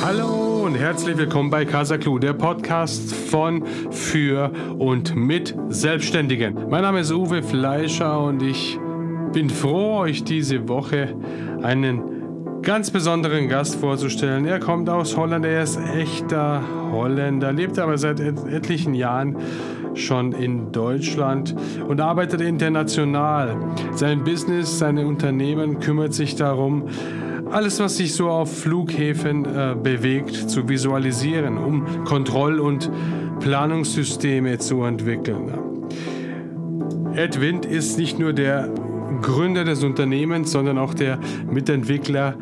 Hallo und herzlich willkommen bei Casa Clue, der Podcast von, für und mit Selbstständigen. Mein Name ist Uwe Fleischer und ich bin froh, euch diese Woche einen ganz besonderen Gast vorzustellen. Er kommt aus Holland, er ist echter Holländer, lebt aber seit et etlichen Jahren schon in Deutschland und arbeitet international. Sein Business, seine Unternehmen kümmert sich darum, alles, was sich so auf Flughäfen äh, bewegt, zu visualisieren, um Kontroll- und Planungssysteme zu entwickeln. Ed Wind ist nicht nur der Gründer des Unternehmens, sondern auch der Mitentwickler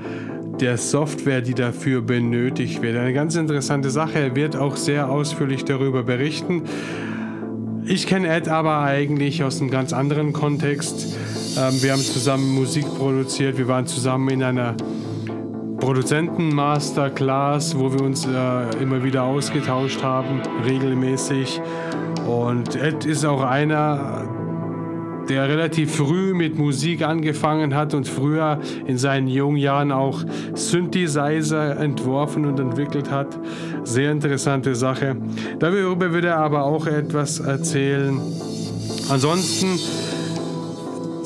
der Software, die dafür benötigt wird. Eine ganz interessante Sache. Er wird auch sehr ausführlich darüber berichten. Ich kenne Ed aber eigentlich aus einem ganz anderen Kontext. Ähm, wir haben zusammen Musik produziert. Wir waren zusammen in einer Produzenten-Masterclass, wo wir uns äh, immer wieder ausgetauscht haben, regelmäßig. Und Ed ist auch einer, der relativ früh mit Musik angefangen hat und früher in seinen jungen Jahren auch Synthesizer entworfen und entwickelt hat. Sehr interessante Sache. Darüber würde er aber auch etwas erzählen. Ansonsten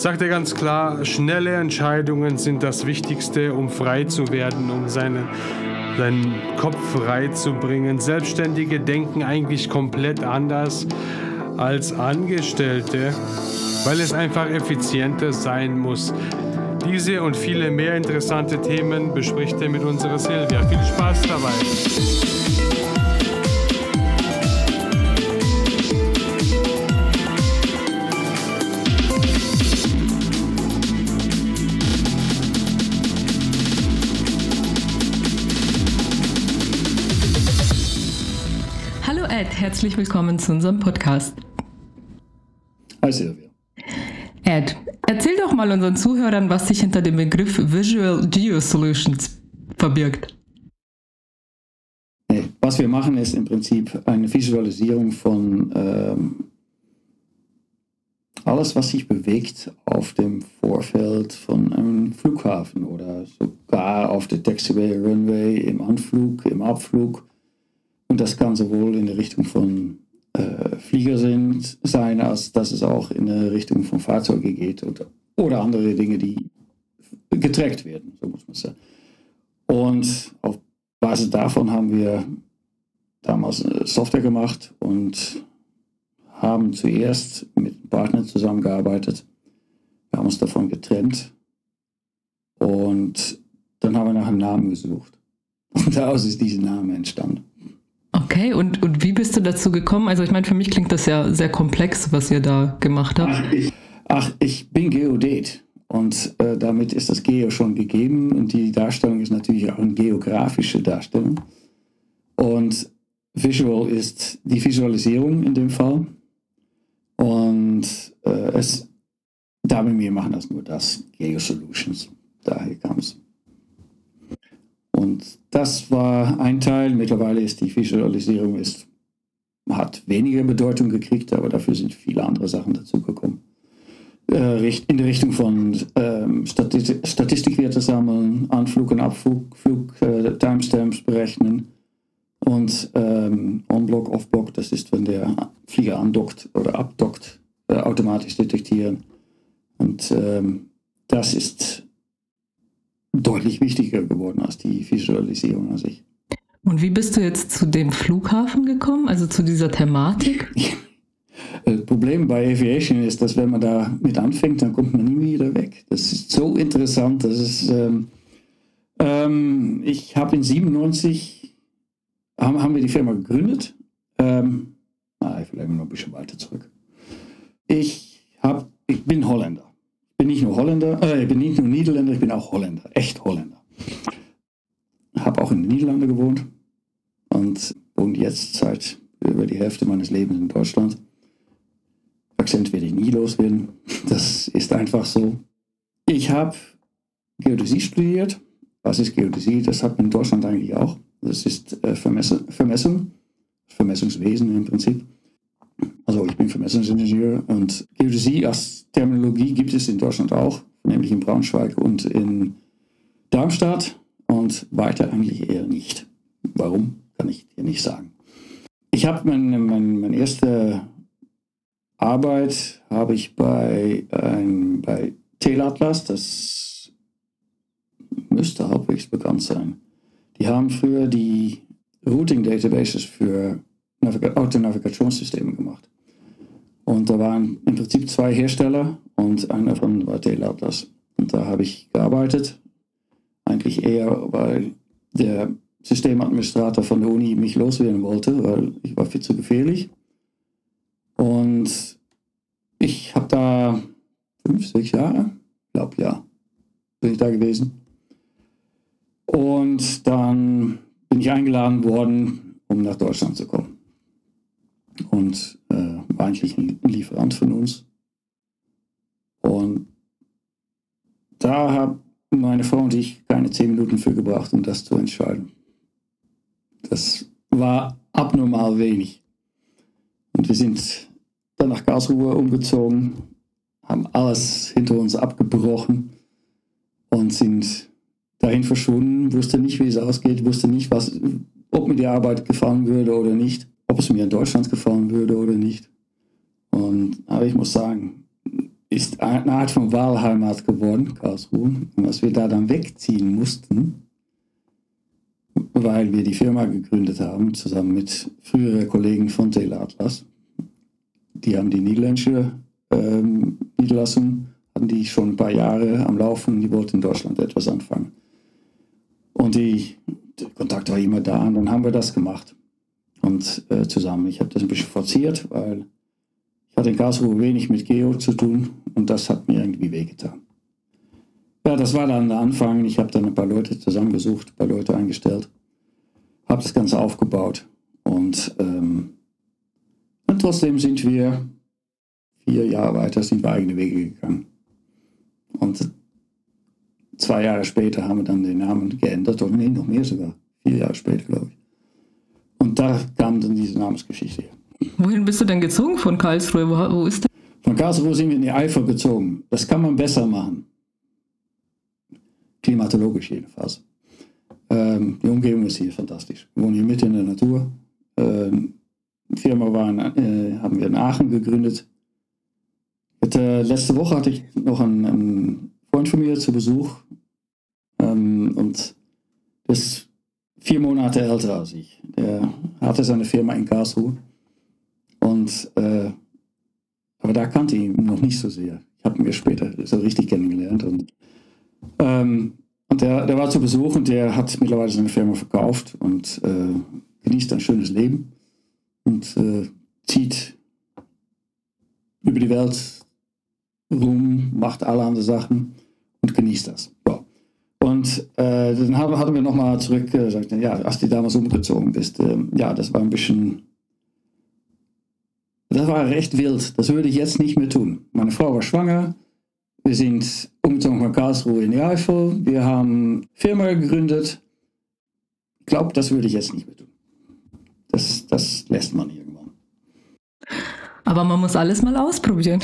sagt er ganz klar, schnelle Entscheidungen sind das Wichtigste, um frei zu werden, um seine, seinen Kopf frei zu bringen. Selbstständige denken eigentlich komplett anders als Angestellte, weil es einfach effizienter sein muss. Diese und viele mehr interessante Themen bespricht er mit unserer Silvia. Viel Spaß dabei! Herzlich willkommen zu unserem Podcast. Hi Silvia. Ed, erzähl doch mal unseren Zuhörern, was sich hinter dem Begriff Visual Geosolutions verbirgt. Was wir machen, ist im Prinzip eine Visualisierung von ähm, alles, was sich bewegt auf dem Vorfeld von einem Flughafen oder sogar auf der Taxiway, Runway, im Anflug, im Abflug und das kann sowohl in der Richtung von äh, Flieger sind, sein, als dass es auch in der Richtung von Fahrzeugen geht oder, oder andere Dinge, die getrackt werden, so muss man sagen. Und auf Basis davon haben wir damals Software gemacht und haben zuerst mit einem Partner zusammengearbeitet. Wir haben uns davon getrennt und dann haben wir nach einem Namen gesucht. Und daraus ist dieser Name entstanden. Okay, und, und wie bist du dazu gekommen? Also ich meine, für mich klingt das ja sehr komplex, was ihr da gemacht habt. Ach, ich, ach, ich bin Geodet und äh, damit ist das Geo schon gegeben und die Darstellung ist natürlich auch eine geografische Darstellung. Und Visual ist die Visualisierung in dem Fall. Und äh, es, da wir machen das nur das, Geo Solutions. Daher kam es. Und das war ein Teil. Mittlerweile ist die Visualisierung ist, hat weniger Bedeutung gekriegt, aber dafür sind viele andere Sachen dazugekommen. Äh, in die Richtung von ähm, Statistik, Statistikwerte sammeln, Anflug und Abflug, Flug, äh, Timestamps berechnen und ähm, On-Block, Off-Block, das ist, wenn der Flieger andockt oder abdockt, äh, automatisch detektieren. Und ähm, das ist deutlich wichtiger geworden als die Visualisierung an sich. Und wie bist du jetzt zu dem Flughafen gekommen, also zu dieser Thematik? Das Problem bei Aviation ist, dass wenn man da mit anfängt, dann kommt man nie wieder weg. Das ist so interessant. Das ist, ähm, ähm, ich habe in 97 haben, haben wir die Firma gegründet. Ähm, na, vielleicht noch ein bisschen weiter zurück. Ich, hab, ich bin Holländer bin nicht nur Holländer, äh, ich bin nicht nur Niederländer, ich bin auch Holländer, echt Holländer. Habe auch in den Niederlanden gewohnt und wohne jetzt seit über die Hälfte meines Lebens in Deutschland. Akzent werde ich nie loswerden. Das ist einfach so. Ich habe Geodäsie studiert. Was ist Geodäsie? Das hat man in Deutschland eigentlich auch. Das ist äh, Vermessung, Vermessung, Vermessungswesen im Prinzip. Also ich bin Vermessungsingenieur und Geodäsie als Terminologie gibt es in Deutschland auch, nämlich in Braunschweig und in Darmstadt und weiter eigentlich eher nicht. Warum, kann ich dir nicht sagen. Ich habe meine, meine, meine erste Arbeit habe ich bei, ähm, bei Telatlas, das müsste halbwegs bekannt sein. Die haben früher die Routing Databases für Navig Autonavigationssysteme gemacht. Und da waren im Prinzip zwei Hersteller und einer davon war Telatlas. Und da habe ich gearbeitet. Eigentlich eher, weil der Systemadministrator von der Uni mich loswerden wollte, weil ich war viel zu gefährlich. Und ich habe da fünf, sechs Jahre, glaube ja, bin ich da gewesen. Und dann bin ich eingeladen worden, um nach Deutschland zu kommen. Und äh, eigentlich ein Lieferant von uns. Und da haben meine Frau und ich keine zehn Minuten für gebracht, um das zu entscheiden. Das war abnormal wenig. Und wir sind dann nach Karlsruhe umgezogen, haben alles hinter uns abgebrochen und sind dahin verschwunden, wusste nicht, wie es ausgeht, wusste nicht, was, ob mir die Arbeit gefallen würde oder nicht, ob es mir in Deutschland gefallen würde oder nicht. Und, aber ich muss sagen, ist eine Art von Wahlheimat geworden, Karlsruhe. Und als wir da dann wegziehen mussten, weil wir die Firma gegründet haben, zusammen mit früheren Kollegen von Telatlas, die haben die niederländische ähm, Niederlassung, hatten die schon ein paar Jahre am Laufen, die wollten in Deutschland etwas anfangen. Und die, der Kontakt war immer da und dann haben wir das gemacht. Und äh, zusammen, ich habe das ein bisschen forciert, weil hatte in Karlsruhe wenig mit Geo zu tun und das hat mir irgendwie wehgetan. Ja, das war dann der Anfang. Ich habe dann ein paar Leute zusammengesucht, ein paar Leute eingestellt, habe das Ganze aufgebaut und, ähm, und trotzdem sind wir vier Jahre weiter, sind wir eigene Wege gegangen. Und zwei Jahre später haben wir dann den Namen geändert, oder nee, noch mehr sogar, vier Jahre später, glaube ich. Und da kam dann diese Namensgeschichte her. Wohin bist du denn gezogen von Karlsruhe? Wo, wo ist der? Von Karlsruhe sind wir in die Eifel gezogen. Das kann man besser machen. Klimatologisch jedenfalls. Ähm, die Umgebung ist hier fantastisch. Wir wohnen hier mitten in der Natur. Ähm, die Firma war in, äh, haben wir in Aachen gegründet. Hatte, letzte Woche hatte ich noch einen, einen Freund von mir zu Besuch. Ähm, und das ist vier Monate älter als ich. Der hatte seine Firma in Karlsruhe. Und, äh, aber da kannte ich ihn noch nicht so sehr. Ich habe ihn mir später so richtig kennengelernt. Und, ähm, und der, der war zu Besuch und der hat mittlerweile seine Firma verkauft und äh, genießt ein schönes Leben und äh, zieht über die Welt rum, macht alle andere Sachen und genießt das. Ja. Und äh, dann haben, hatten wir nochmal zurück gesagt, ja, als du damals umgezogen bist, äh, ja, das war ein bisschen das war recht wild. Das würde ich jetzt nicht mehr tun. Meine Frau war schwanger. Wir sind umgezogen von Karlsruhe in die Eifel. Wir haben Firma gegründet. Ich glaube, das würde ich jetzt nicht mehr tun. Das, das lässt man irgendwann. Aber man muss alles mal ausprobieren.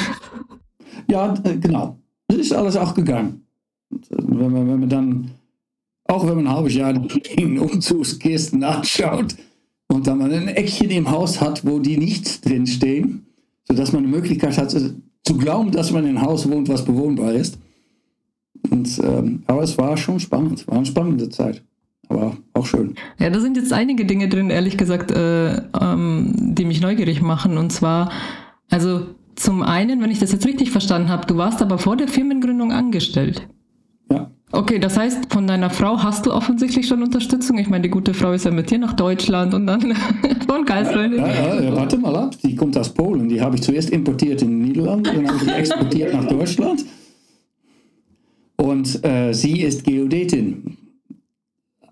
Ja, genau. Das ist alles auch gegangen. Äh, wenn man, wenn man dann, auch wenn man ein halbes Jahr den Umzugskisten anschaut, und da man ein Eckchen im Haus hat, wo die nicht drinstehen, sodass man die Möglichkeit hat, zu glauben, dass man in einem Haus wohnt, was bewohnbar ist. Und, ähm, aber es war schon spannend, war eine spannende Zeit. Aber auch schön. Ja, da sind jetzt einige Dinge drin, ehrlich gesagt, äh, ähm, die mich neugierig machen. Und zwar, also zum einen, wenn ich das jetzt richtig verstanden habe, du warst aber vor der Firmengründung angestellt. Okay, das heißt, von deiner Frau hast du offensichtlich schon Unterstützung. Ich meine, die gute Frau ist ja mit dir nach Deutschland und dann von Geisel. Ja, ja, warte mal ab. Die kommt aus Polen. Die habe ich zuerst importiert in den Niederlanden, dann habe ich die exportiert nach Deutschland. Und äh, sie ist Geodetin.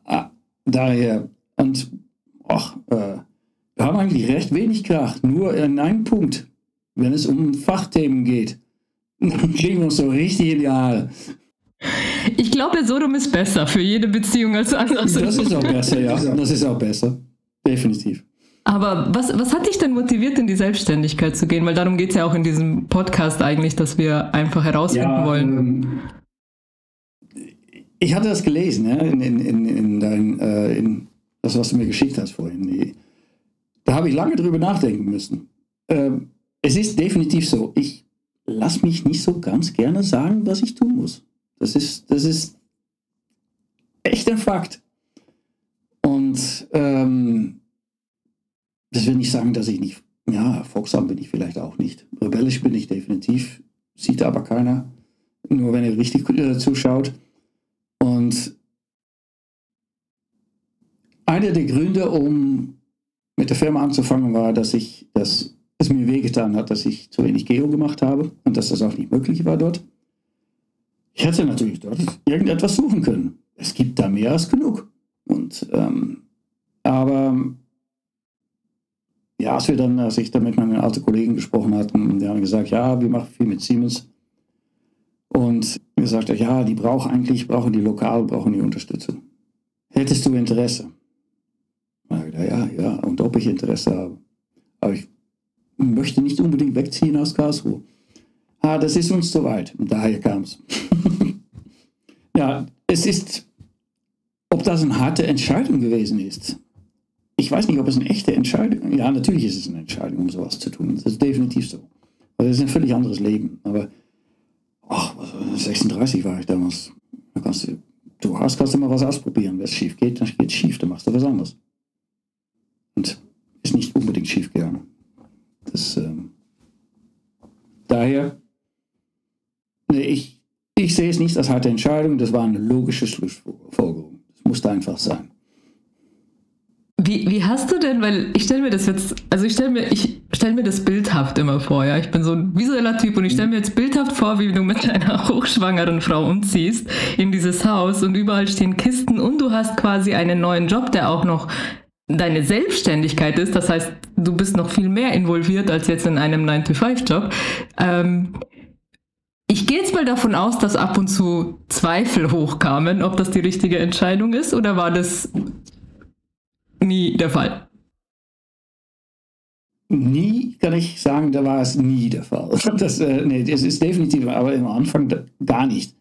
Ah, daher, und ach, äh, wir haben eigentlich recht wenig Kraft. Nur in einem Punkt, wenn es um Fachthemen geht, kriegen wir uns so richtig ideal. Ich glaube, Sodom ist besser für jede Beziehung als anders. Das ist auch besser, ja. Das ist auch besser. Definitiv. Aber was, was hat dich denn motiviert, in die Selbstständigkeit zu gehen? Weil darum geht es ja auch in diesem Podcast eigentlich, dass wir einfach herausfinden ja, wollen. Ähm, ich hatte das gelesen, ja, in, in, in, in, dein, äh, in das das, was du mir geschickt hast vorhin. Da habe ich lange drüber nachdenken müssen. Ähm, es ist definitiv so. Ich lasse mich nicht so ganz gerne sagen, was ich tun muss. Das ist, das ist echt ein Fakt. Und ähm, das will nicht sagen, dass ich nicht, ja, folgsam bin ich vielleicht auch nicht. Rebellisch bin ich definitiv, sieht aber keiner, nur wenn er richtig äh, zuschaut. Und einer der Gründe, um mit der Firma anzufangen, war, dass ich, dass es mir wehgetan hat, dass ich zu wenig Geo gemacht habe und dass das auch nicht möglich war dort. Ich hätte natürlich dort irgendetwas suchen können. Es gibt da mehr als genug. Und ähm, aber ja, als wir dann, als ich dann mit meinen alten Kollegen gesprochen hatten, die haben gesagt, ja, wir machen viel mit Siemens. Und gesagt, ja, die brauchen eigentlich, brauchen die lokal, brauchen die Unterstützung. Hättest du Interesse? Ja, ja, und ob ich Interesse habe. Aber ich möchte nicht unbedingt wegziehen aus Karlsruhe. Ah, das ist uns zu weit. Und daher kam es. ja, es ist, ob das eine harte Entscheidung gewesen ist. Ich weiß nicht, ob es eine echte Entscheidung ist. Ja, natürlich ist es eine Entscheidung, um sowas zu tun. Das ist definitiv so. Aber das ist ein völlig anderes Leben. Aber, ach, 36 war ich damals. Da kannst du, du hast, kannst du mal was ausprobieren. Wenn es schief geht, dann geht es schief. Dann machst du was anderes. Und ist nicht unbedingt schief gegangen. Das, ähm, daher, ich, ich sehe es nicht als harte Entscheidung, das war eine logische Schlussfolgerung. Das musste einfach sein. Wie, wie hast du denn, weil ich stelle mir das jetzt, also ich stelle mir, ich stelle mir das bildhaft immer vor, ja. Ich bin so ein visueller Typ und ich stelle mir jetzt bildhaft vor, wie du mit deiner hochschwangeren Frau umziehst in dieses Haus und überall stehen Kisten und du hast quasi einen neuen Job, der auch noch deine Selbstständigkeit ist, das heißt, du bist noch viel mehr involviert als jetzt in einem 9-to-5-Job. Ähm, ich gehe jetzt mal davon aus, dass ab und zu Zweifel hochkamen, ob das die richtige Entscheidung ist oder war das nie der Fall? Nie kann ich sagen, da war es nie der Fall. Das, äh, nee, das ist definitiv, aber am Anfang gar nicht.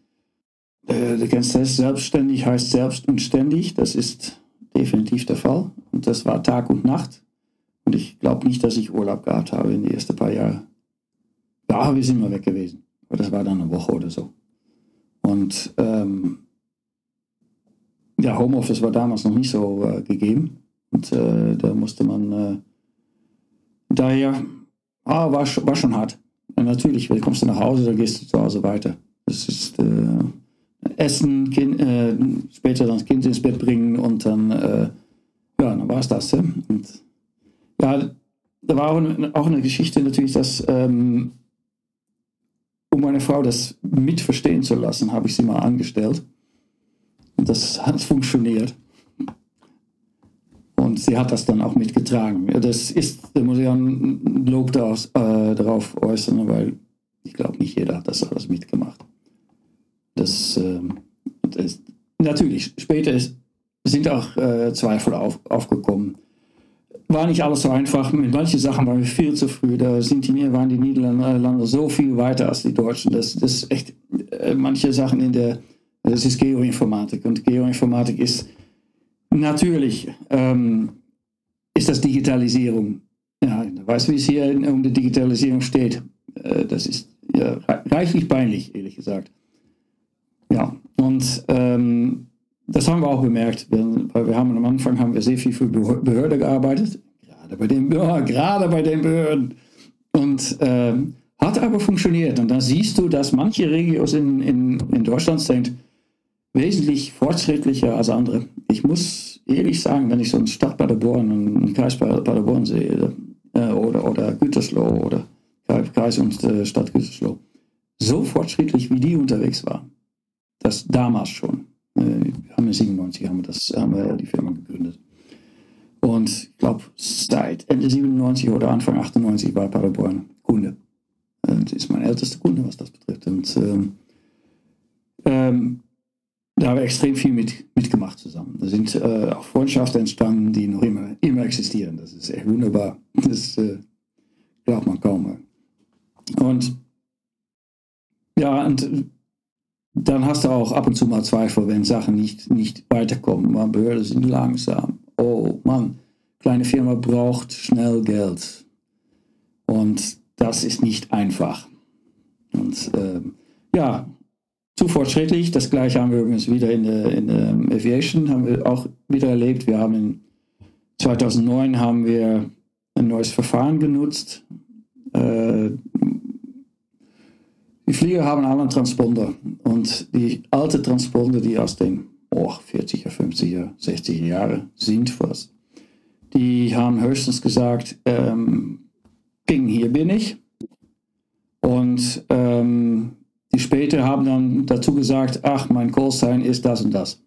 Äh, du kennst das, selbstständig heißt selbst und ständig. Das ist definitiv der Fall. Und das war Tag und Nacht. Und ich glaube nicht, dass ich Urlaub gehabt habe in den ersten paar Jahren. Ja, wir sind immer weg gewesen. Aber das war dann eine Woche oder so. Und ähm, ja, Homeoffice war damals noch nicht so äh, gegeben. Und äh, da musste man äh, daher, ah, war, war schon hart. Und natürlich, wenn kommst du nach Hause, dann gehst du zu Hause weiter. Das ist äh, Essen, kind, äh, später dann das Kind ins Bett bringen und dann, äh, ja, dann war es das. Ja. Und, ja, da war auch eine Geschichte natürlich, dass, ähm, um meine Frau das mitverstehen zu lassen, habe ich sie mal angestellt. Und das hat funktioniert. Und sie hat das dann auch mitgetragen. Das ist, ich ein Lob daraus, äh, darauf äußern, weil ich glaube, nicht jeder hat das alles mitgemacht. Das, äh, das natürlich, später ist, sind auch äh, Zweifel auf, aufgekommen. War nicht alles so einfach. Mit manchen Sachen waren wir viel zu früh. Da sind die, waren die Niederlande so viel weiter als die Deutschen. Das, das echt, äh, manche Sachen in der, das ist Geoinformatik. Und Geoinformatik ist natürlich, ähm, ist das Digitalisierung. Ja, weißt du, wie es hier um die Digitalisierung steht? Äh, das ist ja, reichlich peinlich, ehrlich gesagt. Ja, und ähm, das haben wir auch bemerkt, weil wir haben am Anfang haben wir sehr viel für Behörde gearbeitet, gerade bei den, ja, gerade bei den Behörden. Und ähm, hat aber funktioniert. Und da siehst du, dass manche Regions in, in, in Deutschland sind wesentlich fortschrittlicher als andere. Ich muss ehrlich sagen, wenn ich so eine Stadt Paderborn und einen Kreis Paderborn sehe, äh, oder, oder Gütersloh oder Kreis und äh, Stadt Gütersloh, so fortschrittlich wie die unterwegs waren. Das damals schon. Äh, wir haben in 97 haben wir, das, haben wir die Firma gegründet. Und ich glaube, seit Ende 97 oder Anfang 98 war Paderborn Kunde. Das ist mein ältester Kunde, was das betrifft. Und ähm, ähm, da haben wir extrem viel mit, mitgemacht zusammen. Da sind äh, auch Freundschaften entstanden, die noch immer, immer existieren. Das ist echt wunderbar. Das äh, glaubt man kaum. Mehr. Und ja, und dann hast du auch ab und zu mal Zweifel, wenn Sachen nicht, nicht weiterkommen. Man Behörden sind langsam oh Mann, kleine Firma braucht schnell Geld. Und das ist nicht einfach. Und äh, ja, zu fortschrittlich. Das gleiche haben wir übrigens wieder in der, in der Aviation, haben wir auch wieder erlebt. Wir haben in 2009 haben wir ein neues Verfahren genutzt. Äh, die Flieger haben alle einen Transponder und die alte Transponder, die aus den oh, 40er, 50er, 60er Jahre sind fast, die haben höchstens gesagt, ähm, Ping, hier bin ich. Und ähm, die später haben dann dazu gesagt, ach, mein Callsign ist das und das.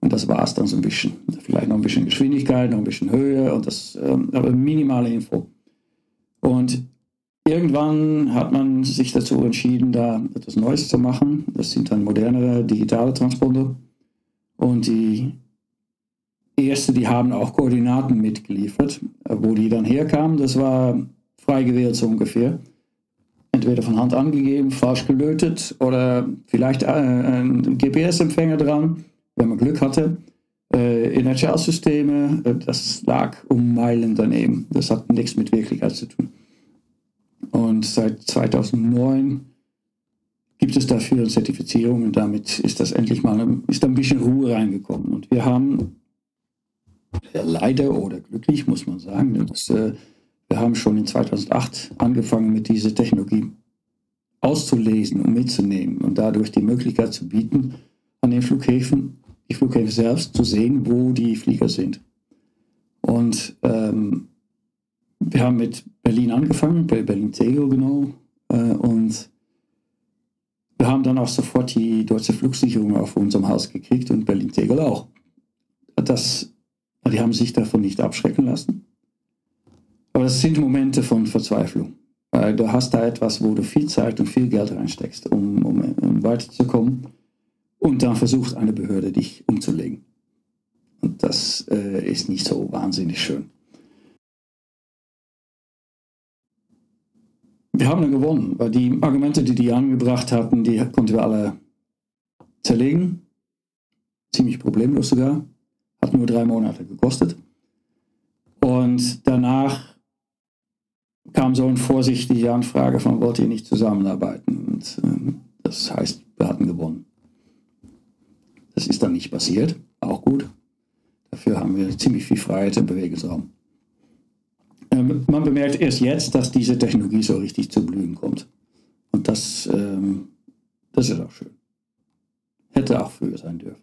Und das war es dann so ein bisschen. Vielleicht noch ein bisschen Geschwindigkeit, noch ein bisschen Höhe und das, ähm, aber minimale Info. Und irgendwann hat man sich dazu entschieden, da etwas Neues zu machen. Das sind dann modernere digitale Transponder. Und die erste, die haben auch Koordinaten mitgeliefert. Wo die dann herkamen, das war frei gewählt so ungefähr. Entweder von Hand angegeben, falsch gelötet oder vielleicht äh, ein GPS-Empfänger dran wenn man Glück hatte. Äh, äh, das lag um Meilen daneben. Das hat nichts mit Wirklichkeit zu tun. Und seit 2009 gibt es dafür eine Zertifizierung und damit ist das endlich mal ist ein bisschen Ruhe reingekommen. Und wir haben leider oder glücklich, muss man sagen, dass, äh, wir haben schon in 2008 angefangen mit dieser Technologie auszulesen und mitzunehmen und dadurch die Möglichkeit zu bieten, an den Flughäfen die Flughäfen selbst zu sehen, wo die Flieger sind. Und ähm, wir haben mit Berlin angefangen, bei Berlin-Tegel genau. Äh, und wir haben dann auch sofort die deutsche Flugsicherung auf unserem Haus gekriegt und Berlin-Tegel auch. Das, die haben sich davon nicht abschrecken lassen. Aber das sind Momente von Verzweiflung. Weil du hast da etwas, wo du viel Zeit und viel Geld reinsteckst, um, um, um weiterzukommen und dann versucht eine Behörde dich umzulegen. Und das äh, ist nicht so wahnsinnig schön. Wir haben dann gewonnen, weil die Argumente, die die angebracht hatten, die konnten wir alle zerlegen. Ziemlich problemlos sogar. Hat nur drei Monate gekostet. Und danach kam so eine vorsichtige Anfrage von, wollt ihr nicht zusammenarbeiten? Und äh, das heißt, wir hatten gewonnen. Das ist dann nicht passiert, auch gut. Dafür haben wir ziemlich viel Freiheit im Bewegungsraum. Ähm, man bemerkt erst jetzt, dass diese Technologie so richtig zu blühen kommt. Und das, ähm, das ist auch schön. Hätte auch früher sein dürfen.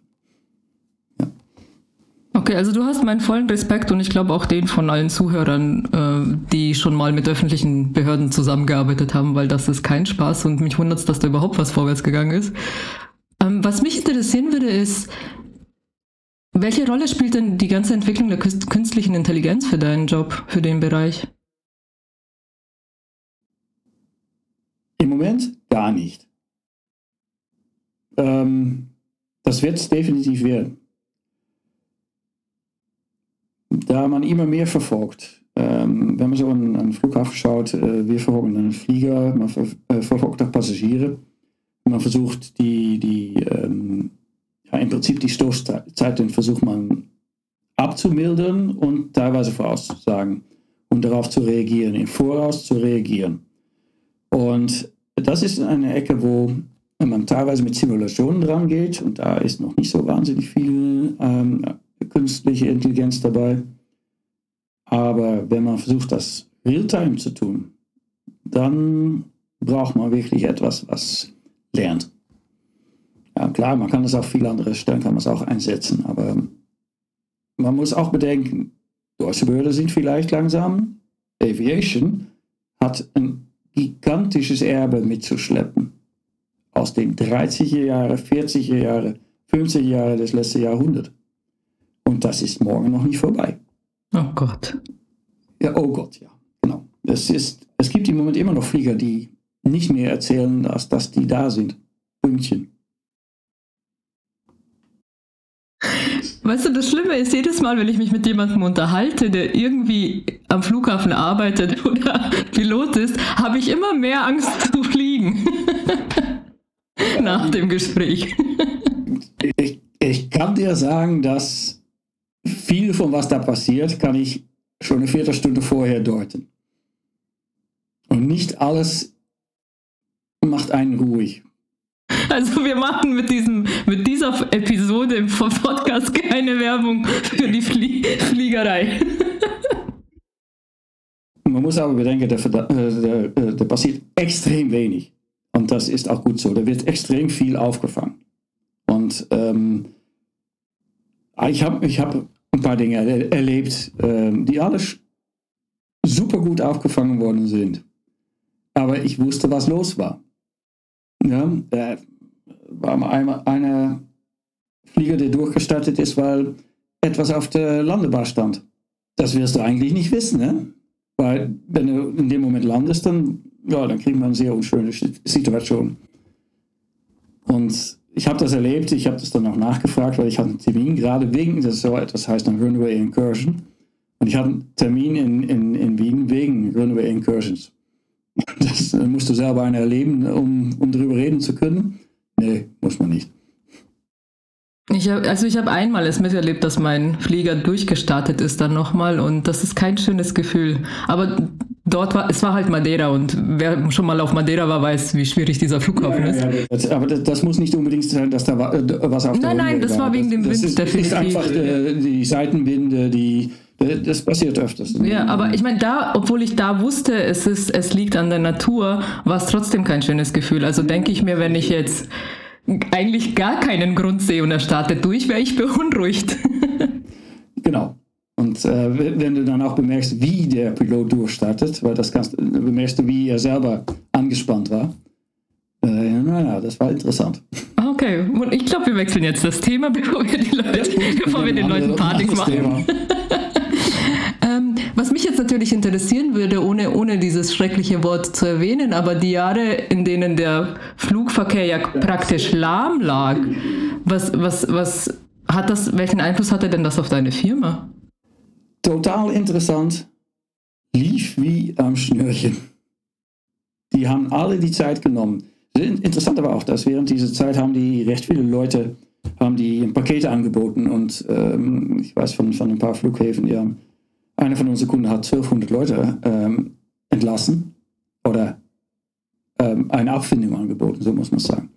Okay, also du hast meinen vollen Respekt und ich glaube auch den von allen Zuhörern, äh, die schon mal mit öffentlichen Behörden zusammengearbeitet haben, weil das ist kein Spaß und mich wundert es, dass da überhaupt was vorwärts gegangen ist. Ähm, was mich interessieren würde, ist, welche Rolle spielt denn die ganze Entwicklung der künstlichen Intelligenz für deinen Job, für den Bereich? Im Moment gar nicht. Ähm, das wird es definitiv werden. Da man immer mehr verfolgt, ähm, wenn man so an einen Flughafen schaut, äh, wir verfolgen einen Flieger, man ver äh, verfolgt auch Passagiere man versucht die, die ähm, ja, im Prinzip die Stoßzeiten versucht man abzumildern und teilweise vorauszusagen und darauf zu reagieren, im Voraus zu reagieren. Und das ist eine Ecke, wo man teilweise mit Simulationen dran geht und da ist noch nicht so wahnsinnig viel ähm, künstliche Intelligenz dabei. Aber wenn man versucht, das real-time zu tun, dann braucht man wirklich etwas, was lernt. Ja, klar, man kann es auf viele andere Stellen kann man es auch einsetzen, aber man muss auch bedenken, deutsche Behörden sind vielleicht langsam. Aviation hat ein gigantisches Erbe mitzuschleppen aus den 30er Jahre, 40er Jahre, 50er Jahre des letzten Jahrhunderts. Und das ist morgen noch nicht vorbei. Oh Gott. Ja, oh Gott, ja, genau. Es, ist, es gibt im Moment immer noch Flieger, die nicht mehr erzählen, als dass die da sind. Pünktchen. Weißt du, das Schlimme ist, jedes Mal, wenn ich mich mit jemandem unterhalte, der irgendwie am Flughafen arbeitet oder Pilot ist, habe ich immer mehr Angst zu fliegen. Nach dem Gespräch. Ich, ich kann dir sagen, dass viel von was da passiert, kann ich schon eine Viertelstunde vorher deuten. Und nicht alles macht einen ruhig. Also wir machen mit, diesem, mit dieser Episode im Podcast keine Werbung für die Flie Fliegerei. Man muss aber bedenken, da passiert extrem wenig. Und das ist auch gut so. Da wird extrem viel aufgefangen. Und ähm, ich habe ich hab ein paar Dinge erlebt, ähm, die alles super gut aufgefangen worden sind. Aber ich wusste, was los war. Ja, da war einmal eine Flieger, der durchgestartet ist, weil etwas auf der Landebahn stand. Das wirst du eigentlich nicht wissen, ne? Weil wenn du in dem Moment landest, dann, ja, dann kriegt man eine sehr unschöne Situation. Und ich habe das erlebt, ich habe das dann auch nachgefragt, weil ich hatte einen Termin, gerade wegen, das so etwas heißt dann Runway Incursion. Und ich hatte einen Termin in, in, in Wien wegen Runway Incursions. Das musst du selber einer erleben, um, um darüber reden zu können. Nee, muss man nicht. Ich hab, also ich habe einmal es miterlebt, dass mein Flieger durchgestartet ist dann nochmal und das ist kein schönes Gefühl. Aber dort war, es war halt Madeira und wer schon mal auf Madeira war, weiß, wie schwierig dieser Flughafen ja, ist. Ja, das, aber das, das, muss nicht unbedingt sein, dass da äh, was auf der Nein, nein, das war wegen dem Wind. Das ist, definitiv. ist einfach äh, die Seitenwinde, die äh, das passiert öfters. Ja, aber ich meine, da, obwohl ich da wusste, es, ist, es liegt an der Natur, war es trotzdem kein schönes Gefühl. Also denke ich mir, wenn ich jetzt eigentlich gar keinen Grund sehe und er startet durch, wäre ich beunruhigt. genau. Und äh, wenn du dann auch bemerkst, wie der Pilot durchstartet, weil das kannst, bemerkst du, wie er selber angespannt war. Äh, naja, das war interessant. Okay, und ich glaube, wir wechseln jetzt das Thema, bevor wir, die Leute, bevor wir den Leuten Panik machen. was mich jetzt natürlich interessieren würde, ohne, ohne dieses schreckliche Wort zu erwähnen, aber die Jahre, in denen der Flugverkehr ja praktisch lahm lag, was, was, was hat das, welchen Einfluss hatte denn das auf deine Firma? Total interessant. Lief wie am Schnürchen. Die haben alle die Zeit genommen. Interessant aber auch, dass während dieser Zeit haben die recht viele Leute haben die Pakete angeboten und ähm, ich weiß von, von ein paar Flughäfen, die haben einer von unseren Kunden hat 1200 Leute ähm, entlassen oder ähm, eine Abfindung angeboten, so muss man sagen.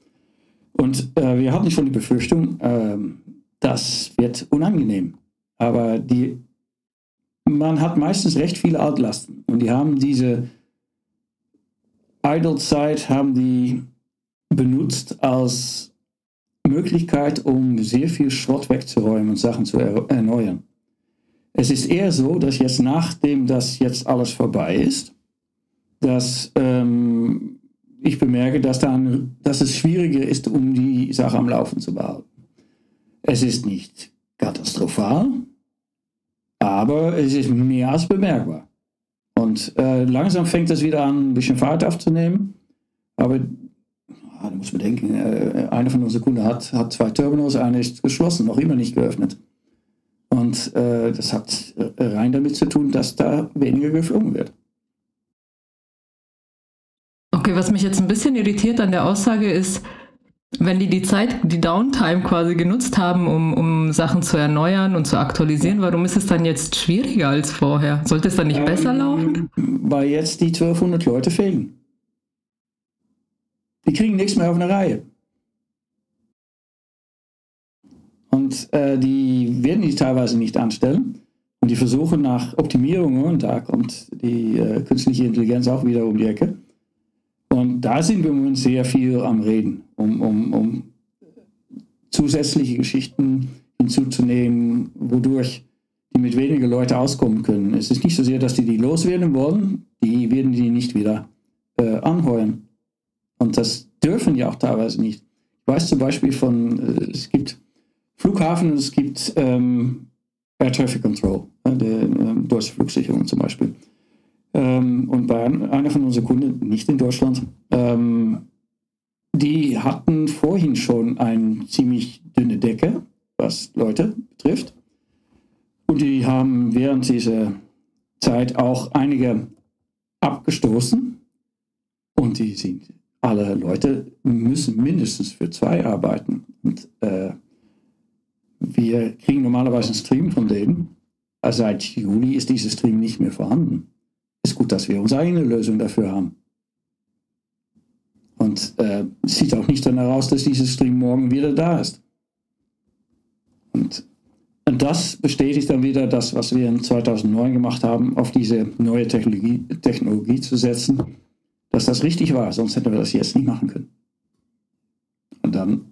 Und äh, wir hatten schon die Befürchtung, ähm, das wird unangenehm. Aber die, man hat meistens recht viele Altlasten und die haben diese Idle-Zeit haben die benutzt als Möglichkeit, um sehr viel Schrott wegzuräumen und Sachen zu erneuern. Es ist eher so, dass jetzt nachdem das jetzt alles vorbei ist, dass ähm, ich bemerke, dass, dann, dass es schwieriger ist, um die Sache am Laufen zu behalten. Es ist nicht katastrophal, aber es ist mehr als bemerkbar. Und äh, langsam fängt es wieder an, ein bisschen Fahrt aufzunehmen. Aber ah, da muss man denken, äh, einer von unseren Kunden hat, hat zwei Terminals, einer ist geschlossen, noch immer nicht geöffnet. Und äh, das hat äh, rein damit zu tun, dass da weniger geflogen wird. Okay, was mich jetzt ein bisschen irritiert an der Aussage ist, wenn die die Zeit, die Downtime quasi genutzt haben, um, um Sachen zu erneuern und zu aktualisieren, warum ist es dann jetzt schwieriger als vorher? Sollte es dann nicht ähm, besser laufen? Weil jetzt die 1200 Leute fehlen. Die kriegen nichts mehr auf eine Reihe. Und äh, die werden die teilweise nicht anstellen. Und die versuchen nach Optimierungen, und da kommt die äh, künstliche Intelligenz auch wieder um die Ecke. Und da sind wir im sehr viel am Reden, um, um, um zusätzliche Geschichten hinzuzunehmen, wodurch die mit weniger Leute auskommen können. Es ist nicht so sehr, dass die die loswerden wollen, die werden die nicht wieder äh, anheuern. Und das dürfen die auch teilweise nicht. Ich weiß zum Beispiel von, äh, es gibt Flughafen es gibt ähm, Air Traffic Control, äh, der ähm, deutsche Flugsicherung zum Beispiel. Ähm, und bei einer von unseren Kunden, nicht in Deutschland, ähm, die hatten vorhin schon eine ziemlich dünne Decke, was Leute betrifft. Und die haben während dieser Zeit auch einige abgestoßen. Und die sind, alle Leute müssen mindestens für zwei arbeiten. Und äh, wir kriegen normalerweise einen Stream von denen. Also seit Juli ist dieser Stream nicht mehr vorhanden. Ist gut, dass wir unsere eigene Lösung dafür haben. Und äh, es sieht auch nicht danach aus, dass dieser Stream morgen wieder da ist. Und, und das bestätigt dann wieder das, was wir in 2009 gemacht haben, auf diese neue Technologie, Technologie zu setzen, dass das richtig war. Sonst hätten wir das jetzt nicht machen können. Und dann.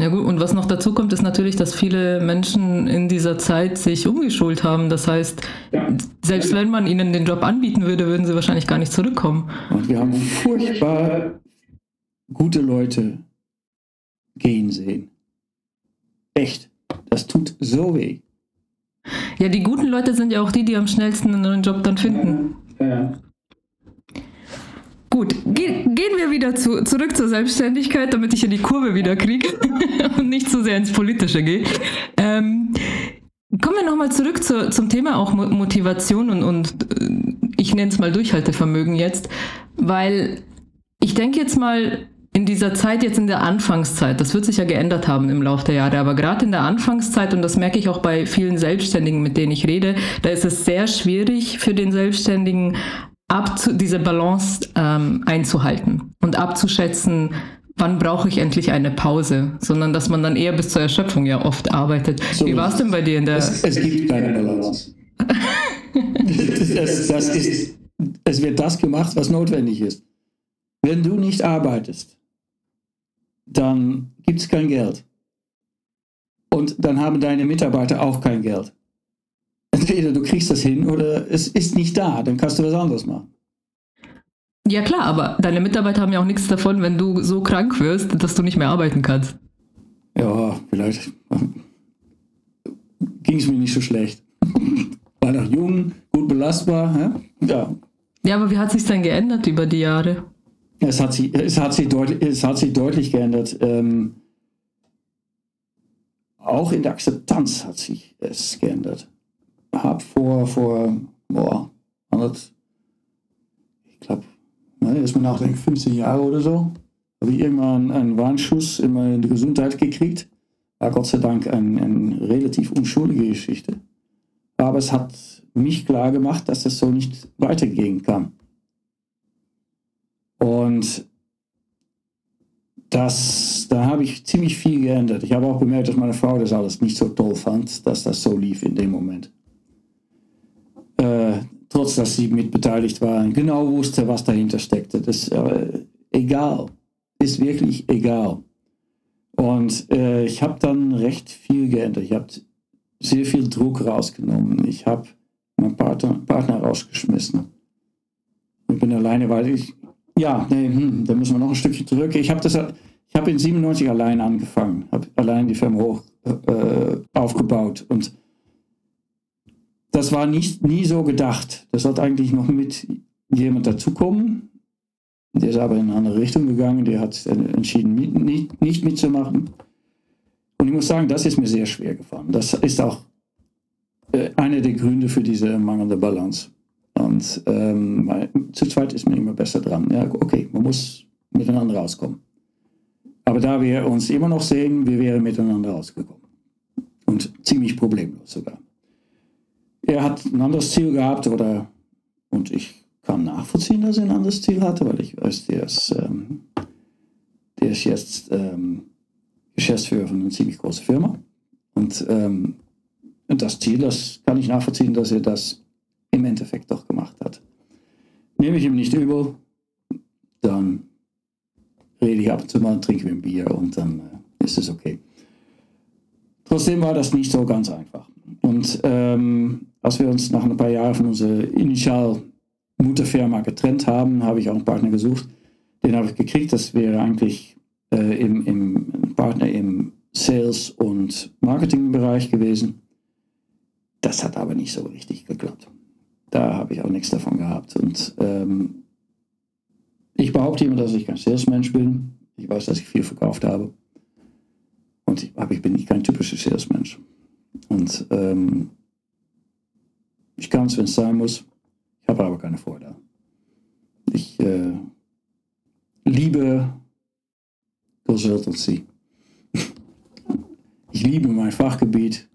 Ja gut, und was noch dazu kommt, ist natürlich, dass viele Menschen in dieser Zeit sich umgeschult haben. Das heißt, ja. selbst wenn man ihnen den Job anbieten würde, würden sie wahrscheinlich gar nicht zurückkommen. Und wir haben furchtbar gute Leute gehen sehen. Echt. Das tut so weh. Ja, die guten Leute sind ja auch die, die am schnellsten einen neuen Job dann finden. Ja. Gut, ge gehen wir wieder zu, zurück zur Selbstständigkeit, damit ich hier die Kurve wieder kriege und nicht so sehr ins Politische gehe. Ähm, kommen wir nochmal zurück zu, zum Thema auch Motivation und, und äh, ich nenne es mal Durchhaltevermögen jetzt, weil ich denke jetzt mal, in dieser Zeit, jetzt in der Anfangszeit, das wird sich ja geändert haben im Laufe der Jahre, aber gerade in der Anfangszeit, und das merke ich auch bei vielen Selbstständigen, mit denen ich rede, da ist es sehr schwierig für den Selbstständigen, abzu diese Balance ähm, einzuhalten und abzuschätzen, wann brauche ich endlich eine Pause, sondern dass man dann eher bis zur Erschöpfung ja oft arbeitet. So, Wie war es denn bei dir in der... Es, es gibt keine Balance. das, das ist, es wird das gemacht, was notwendig ist. Wenn du nicht arbeitest, dann gibt es kein Geld. Und dann haben deine Mitarbeiter auch kein Geld. Entweder du kriegst das hin oder es ist nicht da, dann kannst du was anderes machen. Ja klar, aber deine Mitarbeiter haben ja auch nichts davon, wenn du so krank wirst, dass du nicht mehr arbeiten kannst. Ja, vielleicht ging es mir nicht so schlecht. War noch jung, gut belastbar. Ja. Ja, aber wie hat sich denn geändert über die Jahre? Es hat sich, es hat sich, deutlich, es hat sich deutlich geändert. Ähm, auch in der Akzeptanz hat sich es geändert habe vor, vor boah, 100, ich glaube, ne, erst mal nachdenken, 15 Jahre oder so, habe ich irgendwann einen Warnschuss in meine Gesundheit gekriegt. War Gott sei Dank eine ein relativ unschuldige Geschichte. Aber es hat mich klar gemacht, dass das so nicht weitergehen kann. Und das, da habe ich ziemlich viel geändert. Ich habe auch bemerkt, dass meine Frau das alles nicht so toll fand, dass das so lief in dem Moment trotz dass sie mit beteiligt waren, genau wusste, was dahinter steckte. Das äh, egal, ist wirklich egal. Und äh, ich habe dann recht viel geändert. Ich habe sehr viel Druck rausgenommen. Ich habe meinen Partner, Partner rausgeschmissen. Ich bin alleine, weil ich, ja, nee, hm, da müssen wir noch ein Stückchen zurück. Ich habe das, ich habe in 97 allein angefangen, habe allein die Firma hoch äh, aufgebaut und das war nicht, nie so gedacht. Das hat eigentlich noch mit jemand dazukommen. Der ist aber in eine andere Richtung gegangen. Der hat entschieden, nicht, nicht mitzumachen. Und ich muss sagen, das ist mir sehr schwer gefallen. Das ist auch äh, einer der Gründe für diese mangelnde Balance. Und ähm, zu zweit ist man immer besser dran. Ja, okay, man muss miteinander rauskommen. Aber da wir uns immer noch sehen, wir wären miteinander rausgekommen. Und ziemlich problemlos sogar er hat ein anderes Ziel gehabt oder und ich kann nachvollziehen, dass er ein anderes Ziel hatte, weil ich weiß, der ist, ähm, der ist jetzt ähm, Geschäftsführer von einer ziemlich großen Firma. Und, ähm, das Ziel, das kann ich nachvollziehen, dass er das im Endeffekt doch gemacht hat. Nehme ich ihm nicht übel, dann rede ich ab und zu mal, trinke ein Bier und dann äh, ist es okay. Trotzdem war das nicht so ganz einfach. Und ähm, als wir uns nach ein paar Jahren von unserer initial Mutterfirma getrennt haben, habe ich auch einen Partner gesucht. Den habe ich gekriegt. Das wäre eigentlich äh, im, im Partner im Sales- und Marketingbereich gewesen. Das hat aber nicht so richtig geklappt. Da habe ich auch nichts davon gehabt. Und ähm, ich behaupte immer, dass ich kein Salesmensch bin. Ich weiß, dass ich viel verkauft habe. Und ich, aber ich bin nicht kein typischer Salesmensch. Und ähm, ich kann es, wenn es sein muss. Ich habe aber keine Freude. Ich äh, liebe Consultancy. Ich liebe mein Fachgebiet.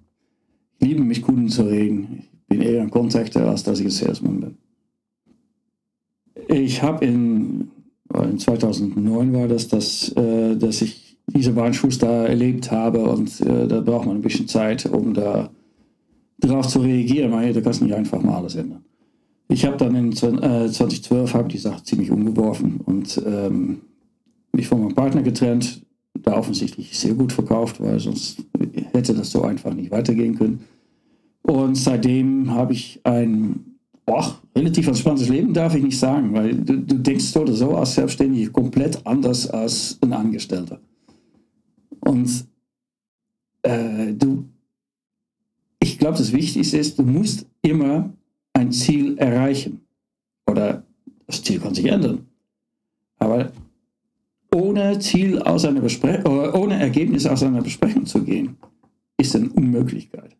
Ich liebe mit Kunden zu reden. Ich bin eher ein Contactor, als dass ich ein Salesman bin. Ich habe in, in 2009 war das, dass, äh, dass ich diese da erlebt habe und äh, da braucht man ein bisschen Zeit, um da darauf zu reagieren. Man, da kannst nicht einfach mal alles ändern. Ich habe dann in äh, 2012 habe die Sache ziemlich umgeworfen und ähm, mich von meinem Partner getrennt, da offensichtlich sehr gut verkauft, weil sonst hätte das so einfach nicht weitergehen können. Und seitdem habe ich ein boah, relativ entspanntes Leben, darf ich nicht sagen, weil du, du denkst oder so als Selbstständiger komplett anders als ein Angestellter. Und äh, du, ich glaube, das Wichtigste ist, du musst immer ein Ziel erreichen. Oder das Ziel kann sich ändern. Aber ohne Ziel aus einer Besprechung, ohne Ergebnis aus einer Besprechung zu gehen, ist eine Unmöglichkeit.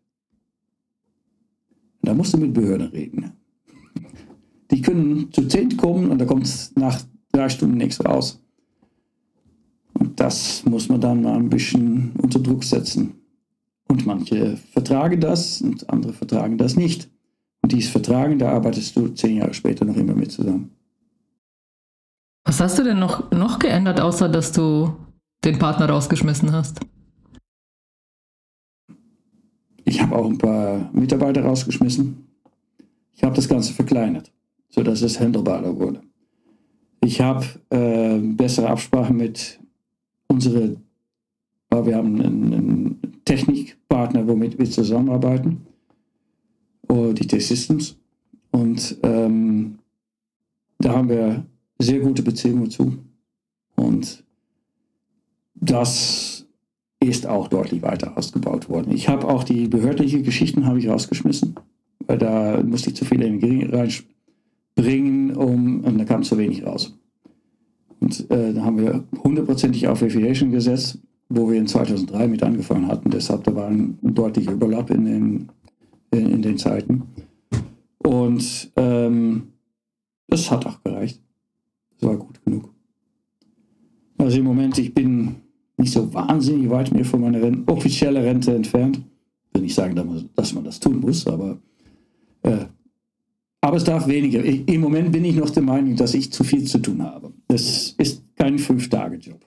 Da musst du mit Behörden reden. Die können zu zehn kommen und da kommt nach drei Stunden nichts raus. Das muss man dann mal ein bisschen unter Druck setzen. Und manche vertragen das und andere vertragen das nicht. Und dieses Vertragen, da arbeitest du zehn Jahre später noch immer mit zusammen. Was hast du denn noch, noch geändert, außer dass du den Partner rausgeschmissen hast? Ich habe auch ein paar Mitarbeiter rausgeschmissen. Ich habe das Ganze verkleinert, sodass es handelbarer wurde. Ich habe äh, bessere Absprache mit unseren, wir haben einen, Technikpartner, womit wir zusammenarbeiten, oh, die T-Systems. Und ähm, da haben wir sehr gute Beziehungen zu. Und das ist auch deutlich weiter ausgebaut worden. Ich habe auch die behördliche Geschichten habe ich rausgeschmissen, weil da musste ich zu viel Energie reinbringen, um, und da kam zu wenig raus. Und äh, da haben wir hundertprozentig auf Aviation gesetzt, wo wir in 2003 mit angefangen hatten. Deshalb da war ein deutlicher Überlapp in den, in, in den Zeiten. Und ähm, das hat auch gereicht. Das war gut genug. Also im Moment, ich bin nicht so wahnsinnig weit mir von meiner Rente, offizielle Rente entfernt. Ich will nicht sagen, dass man das tun muss, aber, äh, aber es darf weniger. Ich, Im Moment bin ich noch der Meinung, dass ich zu viel zu tun habe. Das ist kein Fünf-Tage-Job.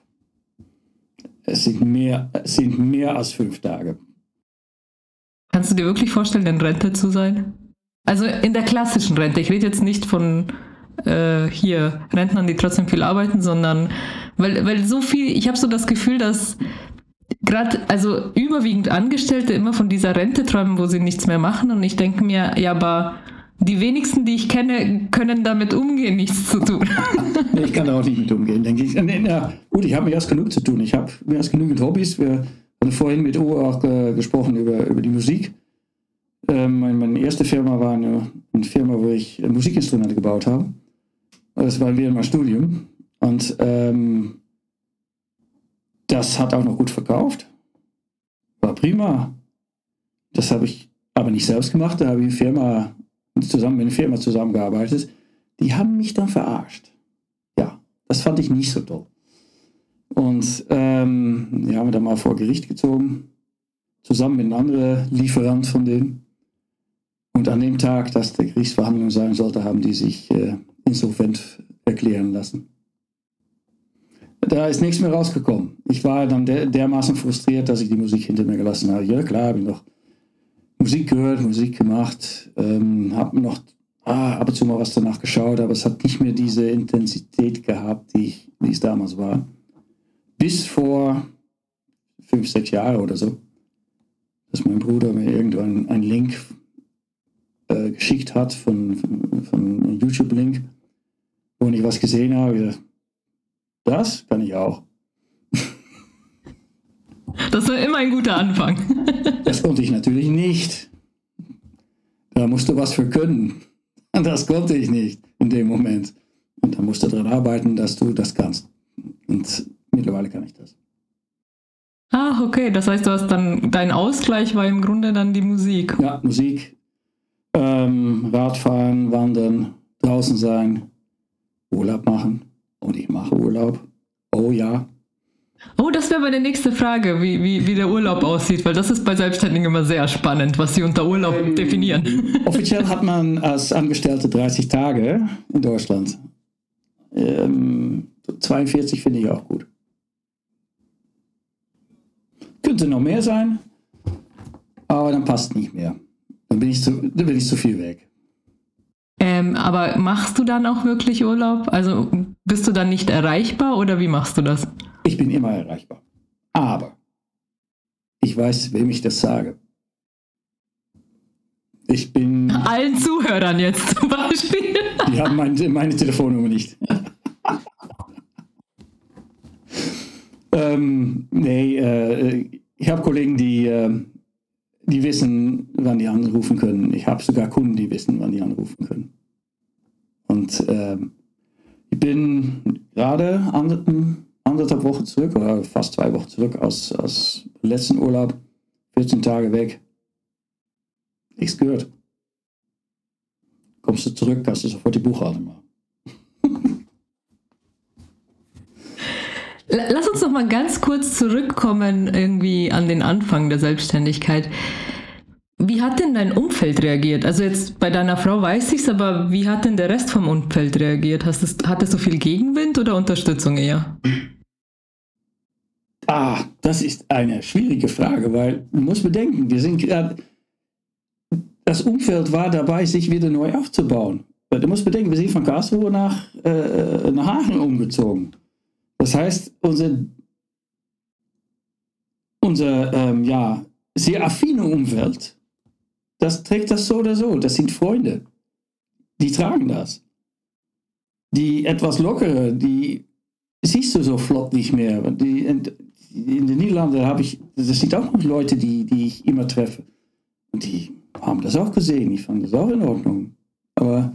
Es sind mehr, es sind mehr als fünf Tage. Kannst du dir wirklich vorstellen, in Rente zu sein? Also in der klassischen Rente. Ich rede jetzt nicht von äh, hier Rentnern, die trotzdem viel arbeiten, sondern weil, weil so viel, ich habe so das Gefühl, dass gerade, also überwiegend Angestellte immer von dieser Rente träumen, wo sie nichts mehr machen. Und ich denke mir, ja, aber die wenigsten, die ich kenne, können damit umgehen, nichts zu tun. nee, ich kann da auch nicht mit umgehen, denke ich. Ja, gut, ich habe mir erst genug zu tun. Ich habe mir erst genügend Hobbys. Wir haben vorhin mit Uwe auch äh, gesprochen über, über die Musik. Ähm, meine, meine, erste Firma war eine, eine Firma, wo ich Musikinstrumente gebaut habe. Das war während meinem Studium. Und ähm, das hat auch noch gut verkauft. War prima. Das habe ich aber nicht selbst gemacht. Da habe ich eine Firma, zusammen mit einer Firma zusammengearbeitet. Die haben mich dann verarscht. Ja, das fand ich nicht so toll. Und ähm, die haben wir dann mal vor Gericht gezogen. Zusammen mit einem anderen Lieferant von denen. Und an dem Tag, dass der Gerichtsverhandlung sein sollte, haben die sich äh, insolvent erklären lassen. Da ist nichts mehr rausgekommen. Ich war dann der, dermaßen frustriert, dass ich die Musik hinter mir gelassen habe. Ja, klar, habe ich noch Musik gehört, Musik gemacht, ähm, habe noch ah, ab und zu mal was danach geschaut, aber es hat nicht mehr diese Intensität gehabt, die, ich, die es damals war. Bis vor fünf, sechs Jahren oder so, dass mein Bruder mir irgendwann einen Link äh, geschickt hat von, von, von YouTube-Link und ich was gesehen habe, das kann ich auch. Das war immer ein guter Anfang. Das konnte ich natürlich nicht. Da musst du was für können. Und das konnte ich nicht in dem Moment. Und da musst du daran arbeiten, dass du das kannst. Und mittlerweile kann ich das. Ah, okay. Das heißt, du hast dann, dein Ausgleich war im Grunde dann die Musik. Ja, Musik. Ähm, Radfahren, Wandern, draußen sein, Urlaub machen. Und ich mache Urlaub. Oh ja. Oh, das wäre meine nächste Frage, wie, wie, wie der Urlaub aussieht, weil das ist bei Selbstständigen immer sehr spannend, was sie unter Urlaub ähm, definieren. Offiziell hat man als Angestellte 30 Tage in Deutschland. Ähm, 42 finde ich auch gut. Könnte noch mehr sein, aber dann passt nicht mehr. Dann bin ich zu, dann bin ich zu viel weg. Ähm, aber machst du dann auch wirklich Urlaub? Also bist du dann nicht erreichbar oder wie machst du das? Ich bin immer erreichbar. Aber ich weiß, wem ich das sage. Ich bin. Allen Zuhörern jetzt zum Beispiel. Die haben meine, meine Telefonnummer nicht. ähm, nee, äh, ich habe Kollegen, die, äh, die wissen, wann die anrufen können. Ich habe sogar Kunden, die wissen, wann die anrufen können. Und äh, ich bin gerade an, anderthalb Wochen zurück, oder fast zwei Wochen zurück aus, aus letzten Urlaub, 14 Tage weg. Nichts gehört. Kommst du zurück, hast du sofort die Buchhaltung machen. Lass uns noch mal ganz kurz zurückkommen irgendwie an den Anfang der Selbstständigkeit. Wie hat denn dein Umfeld reagiert? Also jetzt bei deiner Frau weiß ich es, aber wie hat denn der Rest vom Umfeld reagiert? Hast es, hat es so viel Gegenwind oder Unterstützung eher? Ah, das ist eine schwierige Frage, weil man muss bedenken, wir sind das Umfeld war dabei, sich wieder neu aufzubauen. Du musst bedenken, wir sind von Karlsruhe nach, äh, nach Aachen umgezogen. Das heißt, unser, unser ähm, ja, sehr affine Umfeld, das trägt das so oder so. Das sind Freunde. Die tragen das. Die etwas lockere, die siehst du so flott nicht mehr. Die, in den Niederlanden habe ich, das sind auch noch Leute, die, die ich immer treffe. Und die haben das auch gesehen. Ich fand das auch in Ordnung. Aber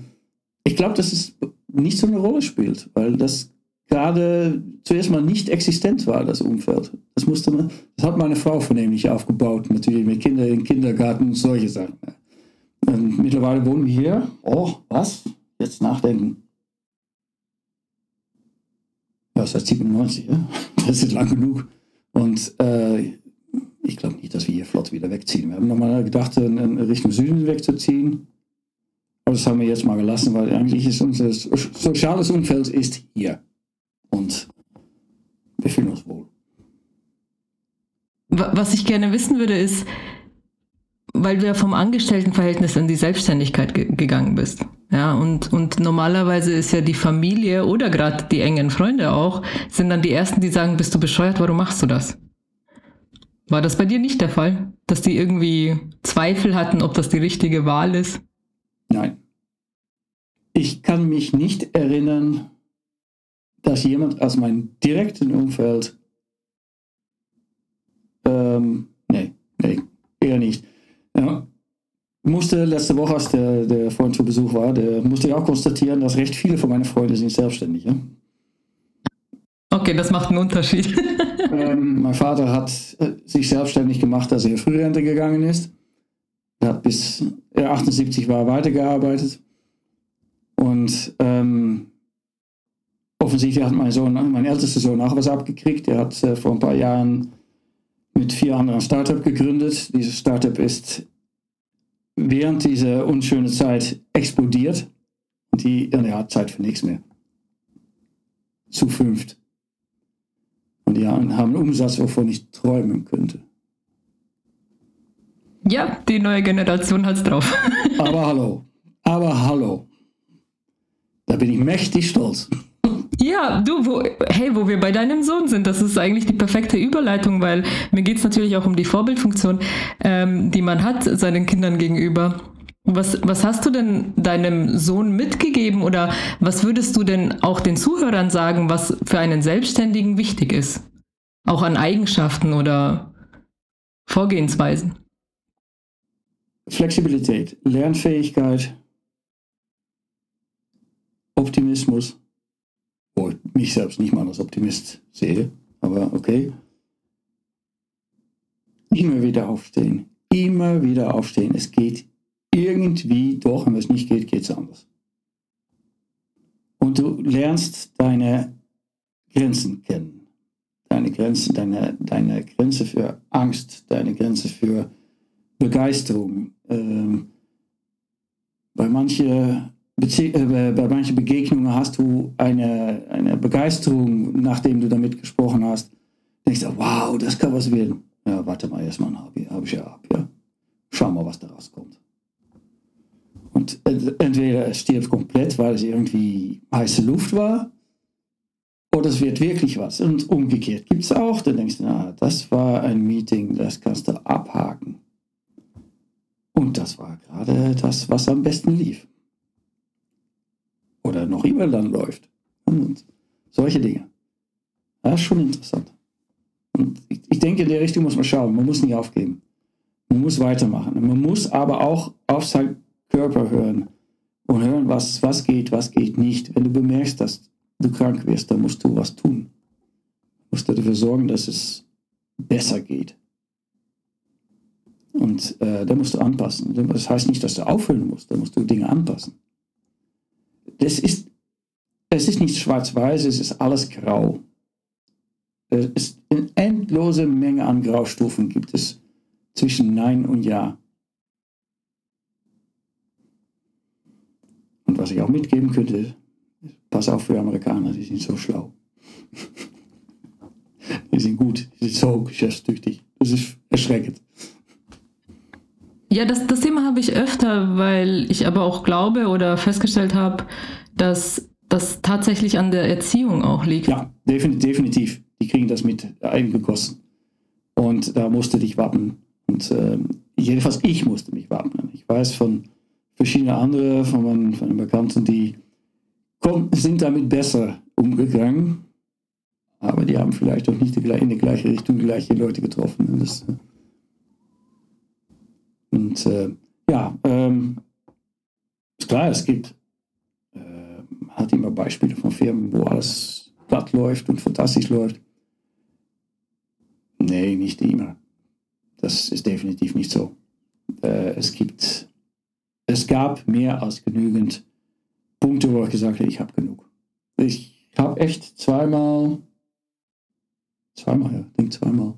ich glaube, dass es nicht so eine Rolle spielt, weil das gerade zuerst mal nicht existent war, das Umfeld. Das musste man, das hat meine Frau vornehmlich aufgebaut, natürlich mit Kindern im Kindergarten und solche Sachen. Und mittlerweile wohnen wir hier. Oh, was? Jetzt nachdenken. Ja, seit 97, ja? Das ist lang genug. Und äh, ich glaube nicht, dass wir hier flott wieder wegziehen. Wir haben nochmal gedacht, in, Richtung Süden wegzuziehen. Aber das haben wir jetzt mal gelassen, weil eigentlich ist unser soziales Umfeld ist hier. Und wir fühlen uns wohl. Was ich gerne wissen würde, ist, weil du ja vom Angestelltenverhältnis in die Selbstständigkeit ge gegangen bist. Ja, und, und normalerweise ist ja die Familie oder gerade die engen Freunde auch, sind dann die Ersten, die sagen, bist du bescheuert, warum machst du das? War das bei dir nicht der Fall? Dass die irgendwie Zweifel hatten, ob das die richtige Wahl ist? Nein. Ich kann mich nicht erinnern, dass jemand aus meinem direkten Umfeld, ähm, nee, nee, eher nicht. Musste letzte Woche, als der, der Freund zu Besuch war, der musste ich auch konstatieren, dass recht viele von meinen Freunden sind selbstständig. Ja? Okay, das macht einen Unterschied. ähm, mein Vater hat äh, sich selbstständig gemacht, als er in Frührente gegangen ist. Er hat bis er 78 war weitergearbeitet. Und ähm, offensichtlich hat mein Sohn, mein ältester Sohn auch was abgekriegt. Er hat äh, vor ein paar Jahren mit vier anderen Startup gegründet. Dieses Startup ist während dieser unschönen Zeit explodiert. Die, ja, hat Zeit für nichts mehr. Zu fünft. Und die haben einen Umsatz, wovon ich träumen könnte. Ja, die neue Generation hat es drauf. Aber hallo. Aber hallo. Da bin ich mächtig stolz. Ja, du, wo, hey, wo wir bei deinem Sohn sind, das ist eigentlich die perfekte Überleitung, weil mir geht es natürlich auch um die Vorbildfunktion, ähm, die man hat seinen Kindern gegenüber. Was, was hast du denn deinem Sohn mitgegeben oder was würdest du denn auch den Zuhörern sagen, was für einen Selbstständigen wichtig ist? Auch an Eigenschaften oder Vorgehensweisen? Flexibilität, Lernfähigkeit, Optimismus mich selbst nicht mal als Optimist sehe, aber okay. Immer wieder aufstehen, immer wieder aufstehen. Es geht irgendwie doch, und wenn es nicht geht, geht es anders. Und du lernst deine Grenzen kennen. deine Grenze, deine, deine Grenze für Angst, deine Grenze für Begeisterung. Ähm, bei manchen äh, bei manchen Begegnungen hast du eine, eine Begeisterung, nachdem du damit gesprochen hast. Denkst du, wow, das kann was werden. Ja, warte mal, erstmal ein Hobby, habe ich ja ab, ja. Schau mal, was daraus kommt. Und entweder es stirbt komplett, weil es irgendwie heiße Luft war, oder es wird wirklich was. Und umgekehrt gibt es auch, dann denkst du, na, das war ein Meeting, das kannst du abhaken. Und das war gerade das, was am besten lief. Oder noch immer dann läuft. Und solche Dinge. Das ist schon interessant. Und ich, ich denke, in der Richtung muss man schauen. Man muss nicht aufgeben. Man muss weitermachen. Man muss aber auch auf seinen Körper hören und hören, was, was geht, was geht nicht. Wenn du bemerkst, dass du krank wirst, dann musst du was tun. Du musst dafür sorgen, dass es besser geht. Und äh, da musst du anpassen. Das heißt nicht, dass du aufhören musst, da musst du Dinge anpassen. Das ist, es ist nicht schwarz-weiß, es ist alles grau. Es ist eine endlose Menge an Graustufen gibt es zwischen Nein und Ja. Und was ich auch mitgeben könnte, pass auf für Amerikaner, die sind so schlau. die sind gut, die sind so geschäftstüchtig. Das ist erschreckend. Ja, das, das Thema habe ich öfter, weil ich aber auch glaube oder festgestellt habe, dass das tatsächlich an der Erziehung auch liegt. Ja, definitiv. Die kriegen das mit eingegossen. Und da musste dich wappnen. Und äh, jedenfalls ich musste mich wappnen. Ich weiß von verschiedenen anderen, von meinen, von meinen Bekannten, die sind damit besser umgegangen. Aber die haben vielleicht auch nicht in die gleiche Richtung die gleichen Leute getroffen. Das, äh, und äh, ja, ähm, ist klar, es gibt, äh, hat immer Beispiele von Firmen, wo alles glatt läuft und fantastisch läuft. Nee, nicht immer. Das ist definitiv nicht so. Äh, es gibt, es gab mehr als genügend Punkte, wo ich gesagt habe, ich habe genug. Ich habe echt zweimal, zweimal, ja, ich denke zweimal,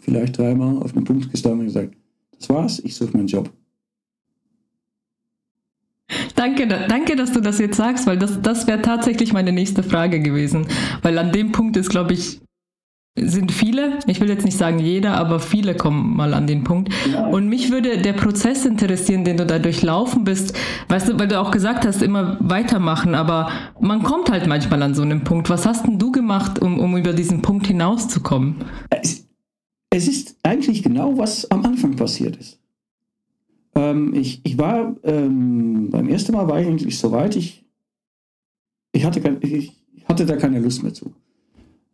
vielleicht dreimal auf den Punkt gestanden und gesagt, das war's, ich suche meinen Job. Danke, danke, dass du das jetzt sagst, weil das, das wäre tatsächlich meine nächste Frage gewesen. Weil an dem Punkt ist, glaube ich, sind viele, ich will jetzt nicht sagen jeder, aber viele kommen mal an den Punkt. Und mich würde der Prozess interessieren, den du da durchlaufen bist. Weißt du, weil du auch gesagt hast, immer weitermachen, aber man kommt halt manchmal an so einen Punkt. Was hast denn du gemacht, um, um über diesen Punkt hinauszukommen? Es, ist eigentlich genau, was am Anfang passiert ist. Ähm, ich, ich war, ähm, beim ersten Mal war ich eigentlich so weit, ich, ich, hatte, ich hatte da keine Lust mehr zu.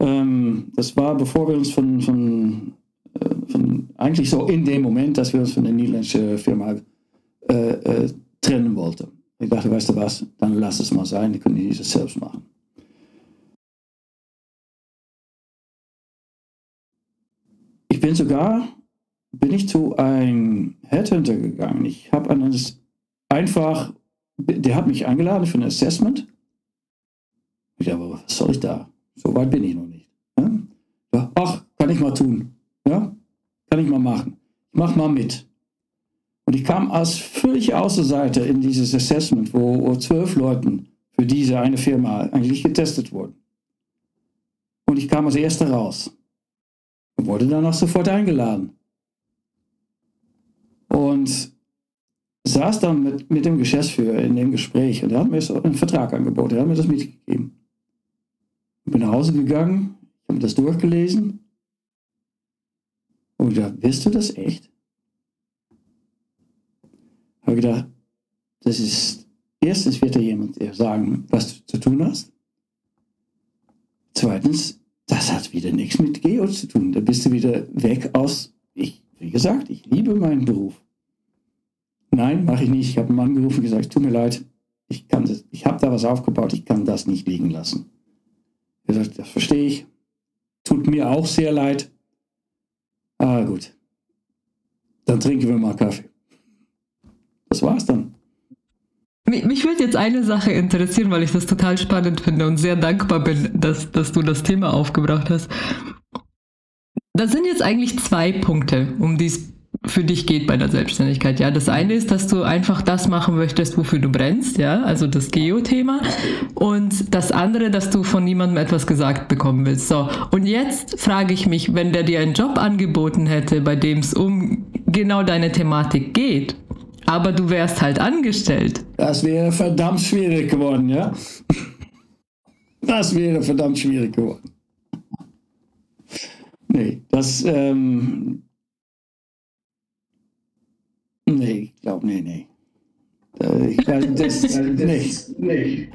Ähm, das war, bevor wir uns von, von, äh, von, eigentlich so in dem Moment, dass wir uns von der niederländischen Firma äh, äh, trennen wollten. Ich dachte, weißt du was, dann lass es mal sein, die können dieses selbst machen. Bin sogar, bin ich zu einem Headhunter gegangen. Ich habe einfach, der hat mich eingeladen für ein Assessment. Ich dachte, was soll ich da? So weit bin ich noch nicht. Ja? Ach, kann ich mal tun. Ja? Kann ich mal machen. Mach mal mit. Und ich kam als völlig Außenseiter in dieses Assessment, wo, zwölf Leuten für diese eine Firma eigentlich getestet wurden. Und ich kam als Erster raus wurde dann auch sofort eingeladen. Und saß dann mit, mit dem Geschäftsführer in dem Gespräch und er hat mir so einen Vertrag angeboten, er hat mir das mitgegeben. Ich bin nach Hause gegangen, habe das durchgelesen und gedacht, wirst du das echt? Habe gedacht, das ist, erstens wird da jemand dir sagen, was du zu tun hast. Zweitens das hat wieder nichts mit Geo zu tun. Da bist du wieder weg aus, ich, wie gesagt, ich liebe meinen Beruf. Nein, mache ich nicht. Ich habe einen Mann gerufen und gesagt, tut mir leid, ich, ich habe da was aufgebaut, ich kann das nicht liegen lassen. Er sagt, das verstehe ich. Tut mir auch sehr leid. Ah, gut. Dann trinken wir mal Kaffee. Das war's dann. Mich würde jetzt eine Sache interessieren, weil ich das total spannend finde und sehr dankbar bin, dass, dass du das Thema aufgebracht hast. Das sind jetzt eigentlich zwei Punkte, um die es für dich geht bei der Selbstständigkeit. Ja, das eine ist, dass du einfach das machen möchtest, wofür du brennst, ja, also das Geo-Thema. Und das andere, dass du von niemandem etwas gesagt bekommen willst. So. Und jetzt frage ich mich, wenn der dir einen Job angeboten hätte, bei dem es um genau deine Thematik geht, aber du wärst halt angestellt. Das wäre verdammt schwierig geworden, ja. Das wäre verdammt schwierig geworden. Nee, das, ähm, nee, ich glaube, nee, nee. Ich glaube, das, nee, nee.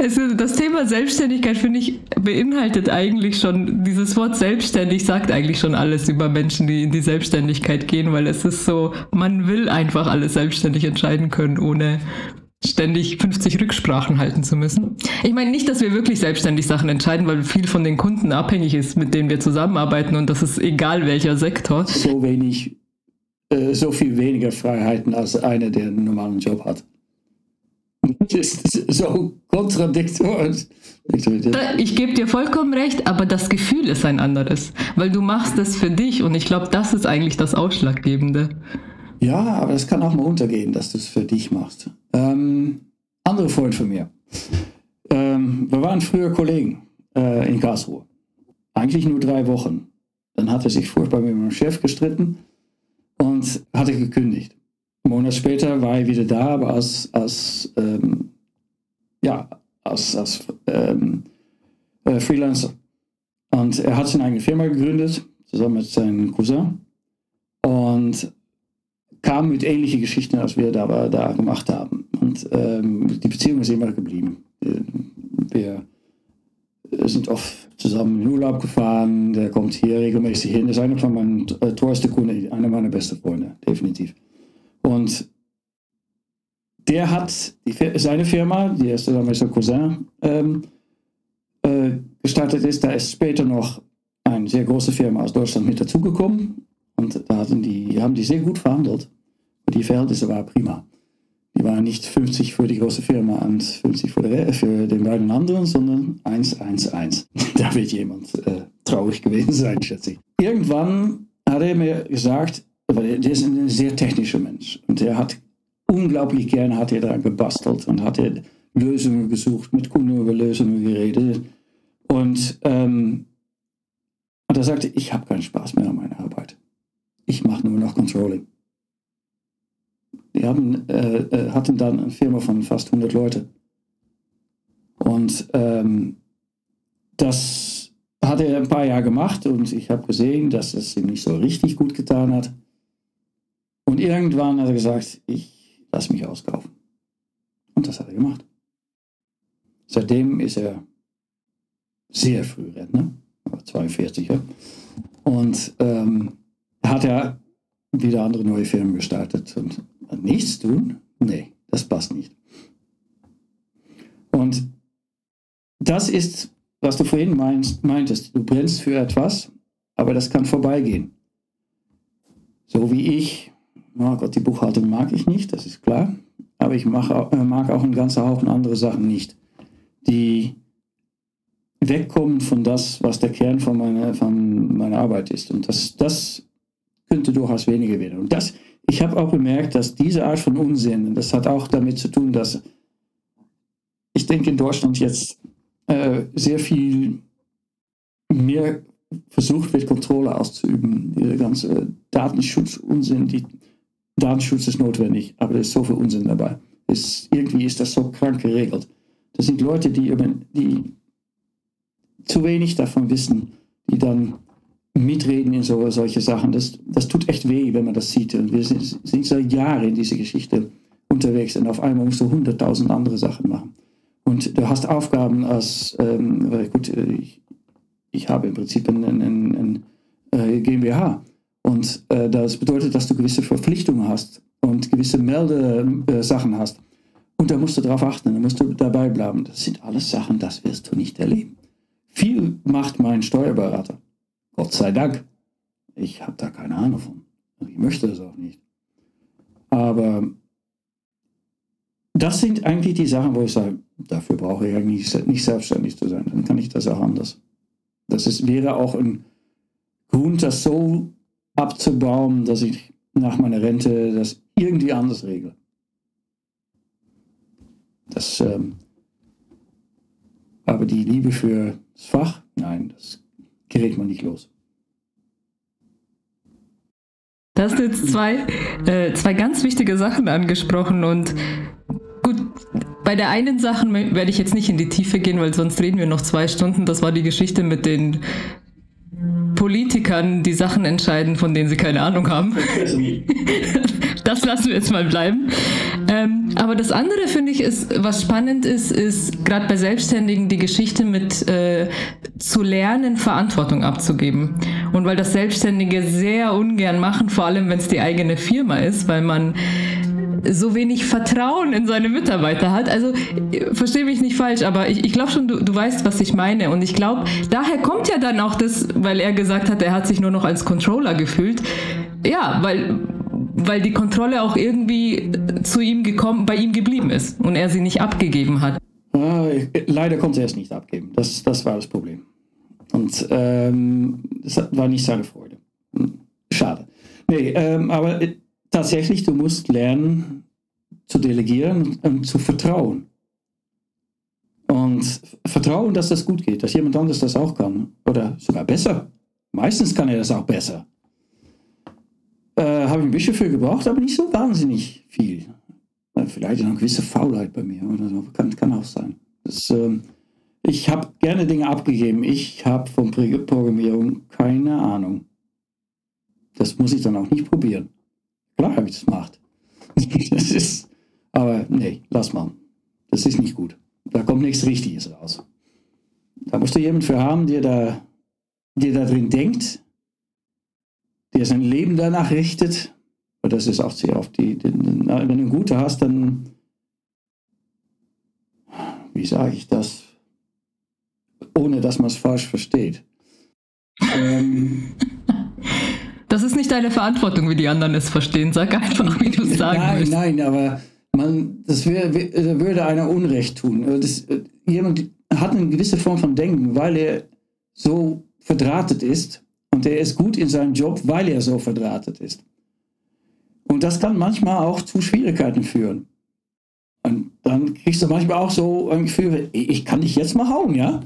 Also das Thema Selbstständigkeit, finde ich, beinhaltet eigentlich schon, dieses Wort selbstständig sagt eigentlich schon alles über Menschen, die in die Selbstständigkeit gehen, weil es ist so, man will einfach alles selbstständig entscheiden können, ohne ständig 50 Rücksprachen halten zu müssen. Ich meine nicht, dass wir wirklich selbstständig Sachen entscheiden, weil viel von den Kunden abhängig ist, mit denen wir zusammenarbeiten und das ist egal welcher Sektor. So wenig, äh, so viel weniger Freiheiten als einer, der einen normalen Job hat. Das ist so kontradiktorisch. Ich gebe dir vollkommen recht, aber das Gefühl ist ein anderes, weil du machst es für dich und ich glaube, das ist eigentlich das Ausschlaggebende. Ja, aber es kann auch mal untergehen, dass du es für dich machst. Ähm, andere Freund von mir. Ähm, wir waren früher Kollegen äh, in Karlsruhe. Eigentlich nur drei Wochen. Dann hat er sich furchtbar mit meinem Chef gestritten und hatte gekündigt. Einen Monat später war er wieder da, aber als, als, ähm, ja, als, als ähm, äh, Freelancer. Und er hat seine eigene Firma gegründet, zusammen mit seinem Cousin. Und kam mit ähnlichen Geschichten, als wir da, da gemacht haben. Und ähm, die Beziehung ist immer geblieben. Äh, wir sind oft zusammen in Urlaub gefahren. Der kommt hier regelmäßig hin. Das ist einer von meinen äh, teuersten Kunden, einer meiner besten Freunde, definitiv. Und der hat die, seine Firma, die er zusammen mit seinem Cousin ähm, äh, gestartet ist, da ist später noch eine sehr große Firma aus Deutschland mit dazugekommen. Und da hatten die, haben die sehr gut verhandelt. Und die Verhältnisse waren prima. Die waren nicht 50 für die große Firma und 50 für, die, für den beiden anderen, sondern 1, 1, 1. Da wird jemand äh, traurig gewesen sein, schätze ich. Irgendwann hat er mir gesagt, der ist ein sehr technischer Mensch und er hat unglaublich gerne hat er daran gebastelt und hat er Lösungen gesucht, mit Kunden über Lösungen geredet. Und, ähm, und er sagte, ich habe keinen Spaß mehr an meiner Arbeit ich mache nur noch Controlling. Die haben, äh, äh, hatten dann eine Firma von fast 100 Leute. Und ähm, das hat er ein paar Jahre gemacht und ich habe gesehen, dass es ihm nicht so richtig gut getan hat. Und irgendwann hat er gesagt, ich lasse mich auskaufen. Und das hat er gemacht. Seitdem ist er sehr früh Rentner, 42 ja. Und ähm, hat er wieder andere neue Firmen gestartet. Und nichts tun? Nee, das passt nicht. Und das ist, was du vorhin meinst, meintest. Du brennst für etwas, aber das kann vorbeigehen. So wie ich, oh Gott, die Buchhaltung mag ich nicht, das ist klar. Aber ich mag, äh, mag auch einen ganzen Haufen andere Sachen nicht, die wegkommen von das, was der Kern von meiner, von meiner Arbeit ist. Und das, das könnte durchaus weniger werden. Und das, ich habe auch bemerkt, dass diese Art von Unsinn, das hat auch damit zu tun, dass ich denke in Deutschland jetzt äh, sehr viel mehr versucht wird, Kontrolle auszuüben. Dieser ganze Datenschutz-Unsinn, die Datenschutz ist notwendig, aber da ist so viel Unsinn dabei. Es, irgendwie ist das so krank geregelt. Das sind Leute, die, die zu wenig davon wissen, die dann mitreden in so, solche Sachen. Das, das tut echt weh, wenn man das sieht. Und wir sind, sind seit Jahren in dieser Geschichte unterwegs und auf einmal musst du hunderttausend andere Sachen machen. Und du hast Aufgaben als, ähm, gut, ich, ich habe im Prinzip ein, ein, ein, ein äh, GmbH. Und äh, das bedeutet, dass du gewisse Verpflichtungen hast und gewisse Meldesachen äh, hast. Und da musst du darauf achten, da musst du dabei bleiben. Das sind alles Sachen, das wirst du nicht erleben. Viel macht mein Steuerberater. Gott sei Dank. Ich habe da keine Ahnung von. Ich möchte es auch nicht. Aber das sind eigentlich die Sachen, wo ich sage, dafür brauche ich eigentlich nicht selbstständig zu sein. Dann kann ich das auch anders. Das ist, wäre auch ein Grund, das so abzubauen, dass ich nach meiner Rente das irgendwie anders regle. Das, ähm, aber die Liebe für das Fach, nein, das gerät man nicht los. Da hast jetzt zwei, äh, zwei ganz wichtige Sachen angesprochen und gut, bei der einen Sache werde ich jetzt nicht in die Tiefe gehen, weil sonst reden wir noch zwei Stunden. Das war die Geschichte mit den Politikern, die Sachen entscheiden, von denen sie keine Ahnung haben. das lassen wir jetzt mal bleiben. Ähm, aber das andere finde ich ist, was spannend ist, ist gerade bei Selbstständigen die Geschichte mit äh, zu lernen, Verantwortung abzugeben. Und weil das Selbstständige sehr ungern machen, vor allem wenn es die eigene Firma ist, weil man so wenig Vertrauen in seine Mitarbeiter hat. Also verstehe mich nicht falsch, aber ich, ich glaube schon, du, du weißt, was ich meine. Und ich glaube, daher kommt ja dann auch das, weil er gesagt hat, er hat sich nur noch als Controller gefühlt. Ja, weil weil die Kontrolle auch irgendwie zu ihm gekommen, bei ihm geblieben ist und er sie nicht abgegeben hat. leider konnte er es nicht abgeben. Das, das war das Problem. Und ähm, das war nicht seine Freude. Schade. Nee, ähm, aber tatsächlich, du musst lernen zu delegieren und zu vertrauen. Und vertrauen, dass das gut geht, dass jemand anderes das auch kann. Oder sogar besser. Meistens kann er das auch besser. Äh, Habe ich ein bisschen für gebraucht, aber nicht so wahnsinnig viel. Äh, vielleicht eine gewisse Faulheit bei mir oder so. Kann, kann auch sein. Das, äh, ich habe gerne Dinge abgegeben. Ich habe von Programmierung keine Ahnung. Das muss ich dann auch nicht probieren. Klar habe ich das gemacht. das ist, aber nee, lass mal. Das ist nicht gut. Da kommt nichts Richtiges raus. Da musst du jemanden für haben, der da, der da drin denkt, der sein Leben danach richtet. Und das ist auch sehr oft die, die, wenn du einen guten hast, dann, wie sage ich das, ohne dass man es falsch versteht. ähm, das ist nicht deine Verantwortung, wie die anderen es verstehen. Sag einfach, wie du es sagen Nein, willst. nein, aber man, das wär, würde einer Unrecht tun. Also das, jemand hat eine gewisse Form von Denken, weil er so verdrahtet ist und er ist gut in seinem Job, weil er so verdrahtet ist. Und das kann manchmal auch zu Schwierigkeiten führen. Und dann kriegst du manchmal auch so ein Gefühl, ich kann dich jetzt mal hauen, ja?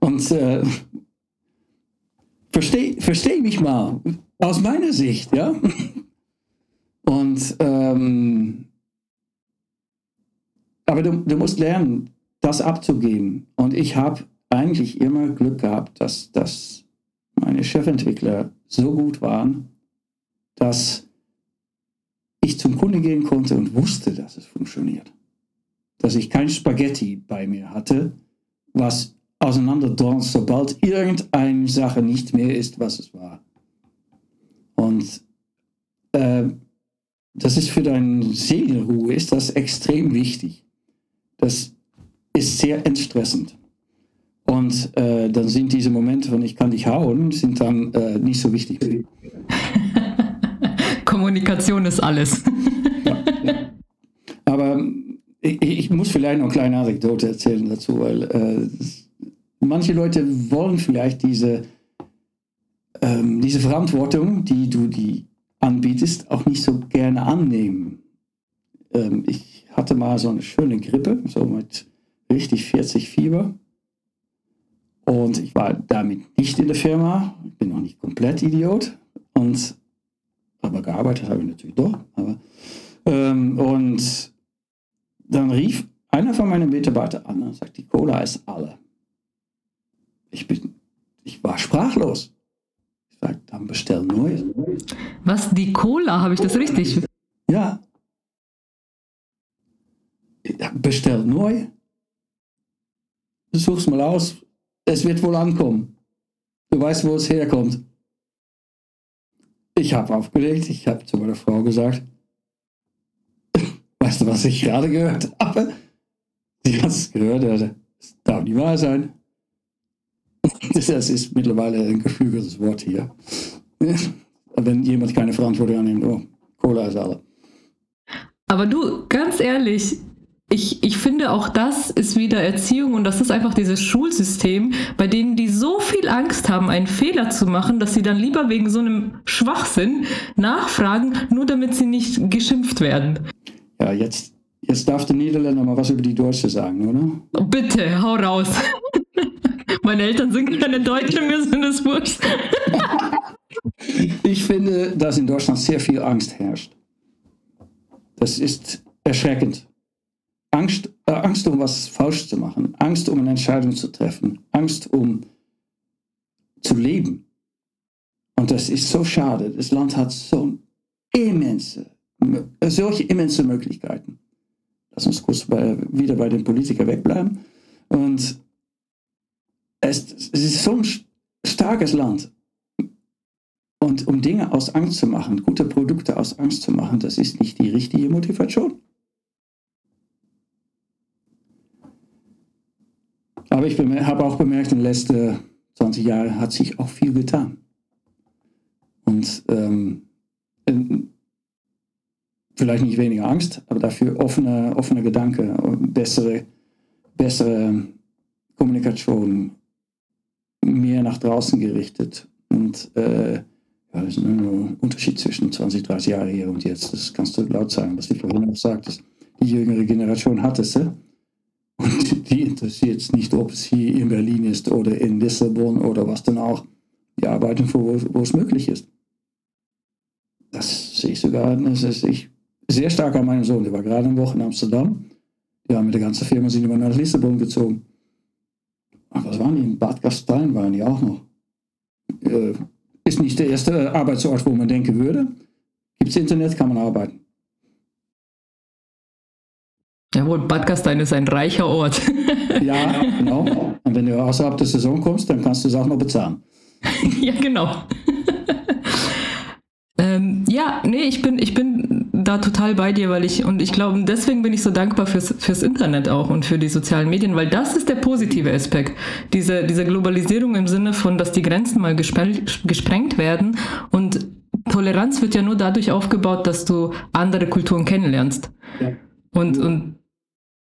Und äh, versteh, versteh mich mal. Aus meiner Sicht, ja. Und ähm, aber du, du musst lernen, das abzugeben. Und ich habe eigentlich immer Glück gehabt, dass, dass meine Chefentwickler so gut waren, dass ich zum Kunde gehen konnte und wusste, dass es funktioniert. Dass ich kein Spaghetti bei mir hatte, was auseinanderdonst, sobald irgendeine Sache nicht mehr ist, was es war. Äh, das ist für deine Seelenruhe ist das extrem wichtig. Das ist sehr entstressend. Und äh, dann sind diese Momente von ich kann dich hauen, sind dann äh, nicht so wichtig. Kommunikation ist alles. ja, ja. Aber ich, ich, muss vielleicht noch eine kleine Anekdote erzählen dazu, weil äh, manche Leute wollen vielleicht diese ähm, diese Verantwortung, die du die anbietest, auch nicht so gerne annehmen. Ähm, ich hatte mal so eine schöne Grippe, so mit richtig 40 Fieber. Und ich war damit nicht in der Firma, ich bin noch nicht komplett Idiot. Und, aber gearbeitet habe ich natürlich doch. Aber, ähm, und dann rief einer von meinen Mitarbeitern an und sagt, die Cola ist alle. Ich, bin, ich war sprachlos sagt, dann bestell neu. Was, die Cola, habe ich das richtig? Ja. Bestell neu. Such's mal aus. Es wird wohl ankommen. Du weißt, wo es herkommt. Ich habe aufgelegt. Ich habe zu meiner Frau gesagt, weißt du, was ich gerade gehört habe? Sie hat es gehört. Das darf nicht wahr sein. Das ist mittlerweile ein geflügeltes Wort hier. Wenn jemand keine Verantwortung annimmt, oh, Cola ist alle. Aber du, ganz ehrlich, ich, ich finde auch das ist wieder Erziehung und das ist einfach dieses Schulsystem, bei denen die so viel Angst haben, einen Fehler zu machen, dass sie dann lieber wegen so einem Schwachsinn nachfragen, nur damit sie nicht geschimpft werden. Ja, jetzt, jetzt darf der Niederländer mal was über die Deutsche sagen, oder? Bitte, hau raus. Meine Eltern sind keine Deutschen, mir sind es wurscht. ich finde, dass in Deutschland sehr viel Angst herrscht. Das ist erschreckend. Angst, äh, Angst, um was falsch zu machen, Angst, um eine Entscheidung zu treffen, Angst, um zu leben. Und das ist so schade. Das Land hat so immense, solche immense Möglichkeiten. Lass uns kurz bei, wieder bei den Politikern wegbleiben. Und es, es ist so ein starkes Land. Und um Dinge aus Angst zu machen, gute Produkte aus Angst zu machen, das ist nicht die richtige Motivation. Aber ich habe auch bemerkt, in den letzten 20 Jahren hat sich auch viel getan. Und ähm, vielleicht nicht weniger Angst, aber dafür offene, offene Gedanken, bessere, bessere Kommunikation, mehr nach draußen gerichtet. Und äh, ja, das ist ein Unterschied zwischen 20, 30 Jahren hier und jetzt. Das kannst du laut sagen, was ich vorhin auch sagte. Die jüngere Generation hat es. Äh? Und die interessiert es nicht, ob es hier in Berlin ist oder in Lissabon oder was dann auch. Die arbeiten, wo, wo es möglich ist. Das sehe ich sogar, das ist ich sehr stark an meinen Sohn. Der war gerade eine Woche in Amsterdam. Die haben mit der ganzen Firma sind immer nach Lissabon gezogen. Ach, was waren die? In Bad Gastein waren die auch noch. Äh, ist nicht der erste Arbeitsort, wo man denken würde. Gibt es Internet, kann man arbeiten. Jawohl, Bad Gastein ist ein reicher Ort. ja, genau. Und wenn du außerhalb der Saison kommst, dann kannst du es auch noch bezahlen. ja, genau. ähm, ja, nee, ich bin, ich bin da total bei dir, weil ich, und ich glaube, deswegen bin ich so dankbar fürs, fürs Internet auch und für die sozialen Medien, weil das ist der positive Aspekt. Diese, diese Globalisierung im Sinne von, dass die Grenzen mal gesprengt werden und Toleranz wird ja nur dadurch aufgebaut, dass du andere Kulturen kennenlernst. Ja. Und, und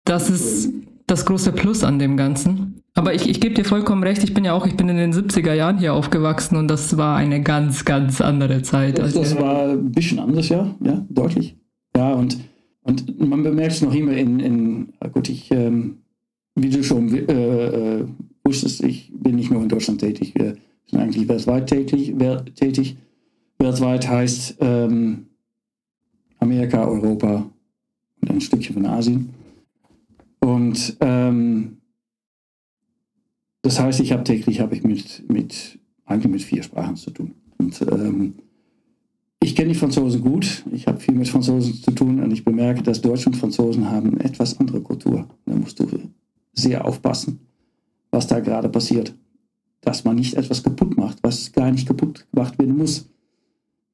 das ist das große Plus an dem Ganzen. Aber ich, ich gebe dir vollkommen recht, ich bin ja auch, ich bin in den 70er Jahren hier aufgewachsen und das war eine ganz, ganz andere Zeit. Das, das war ein bisschen anders, ja, ja, deutlich. Ja, und, und man bemerkt es noch immer in, in gut, ich, ähm, wie du schon äh, äh, wusstest, ich bin nicht nur in Deutschland tätig, wir sind eigentlich weltweit tätig. tätig. Weltweit heißt ähm, Amerika, Europa und ein Stückchen von Asien. Und ähm, das heißt, ich habe täglich habe ich mit, mit, eigentlich mit vier Sprachen zu tun. Und ähm, ich kenne die Franzosen gut, ich habe viel mit Franzosen zu tun und ich bemerke, dass Deutsche und Franzosen haben eine etwas andere Kultur. Da musst du sehr aufpassen, was da gerade passiert. Dass man nicht etwas kaputt macht, was gar nicht kaputt gemacht werden muss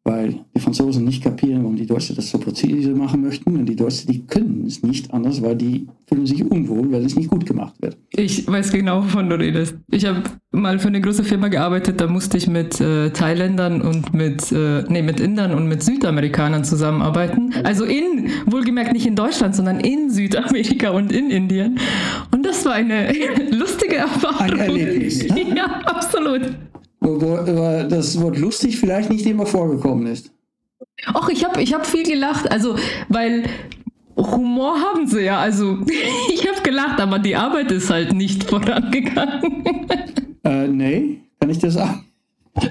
weil die Franzosen nicht kapieren, warum die Deutschen das so präzise machen möchten. Und die Deutschen, die können es nicht anders, weil die fühlen sich unwohl, weil es nicht gut gemacht wird. Ich weiß genau, wovon du redest. Ich habe mal für eine große Firma gearbeitet, da musste ich mit äh, Thailändern und mit, äh, nee, mit Indern und mit Südamerikanern zusammenarbeiten. Also in, wohlgemerkt nicht in Deutschland, sondern in Südamerika und in Indien. Und das war eine lustige Erfahrung. Ein Erlebnis. Ne? Ja, absolut wo, wo das Wort lustig vielleicht nicht immer vorgekommen ist. Ach, ich habe ich hab viel gelacht, also weil Humor haben sie ja, also ich habe gelacht, aber die Arbeit ist halt nicht vorangegangen. Äh, nee, kann ich das sagen?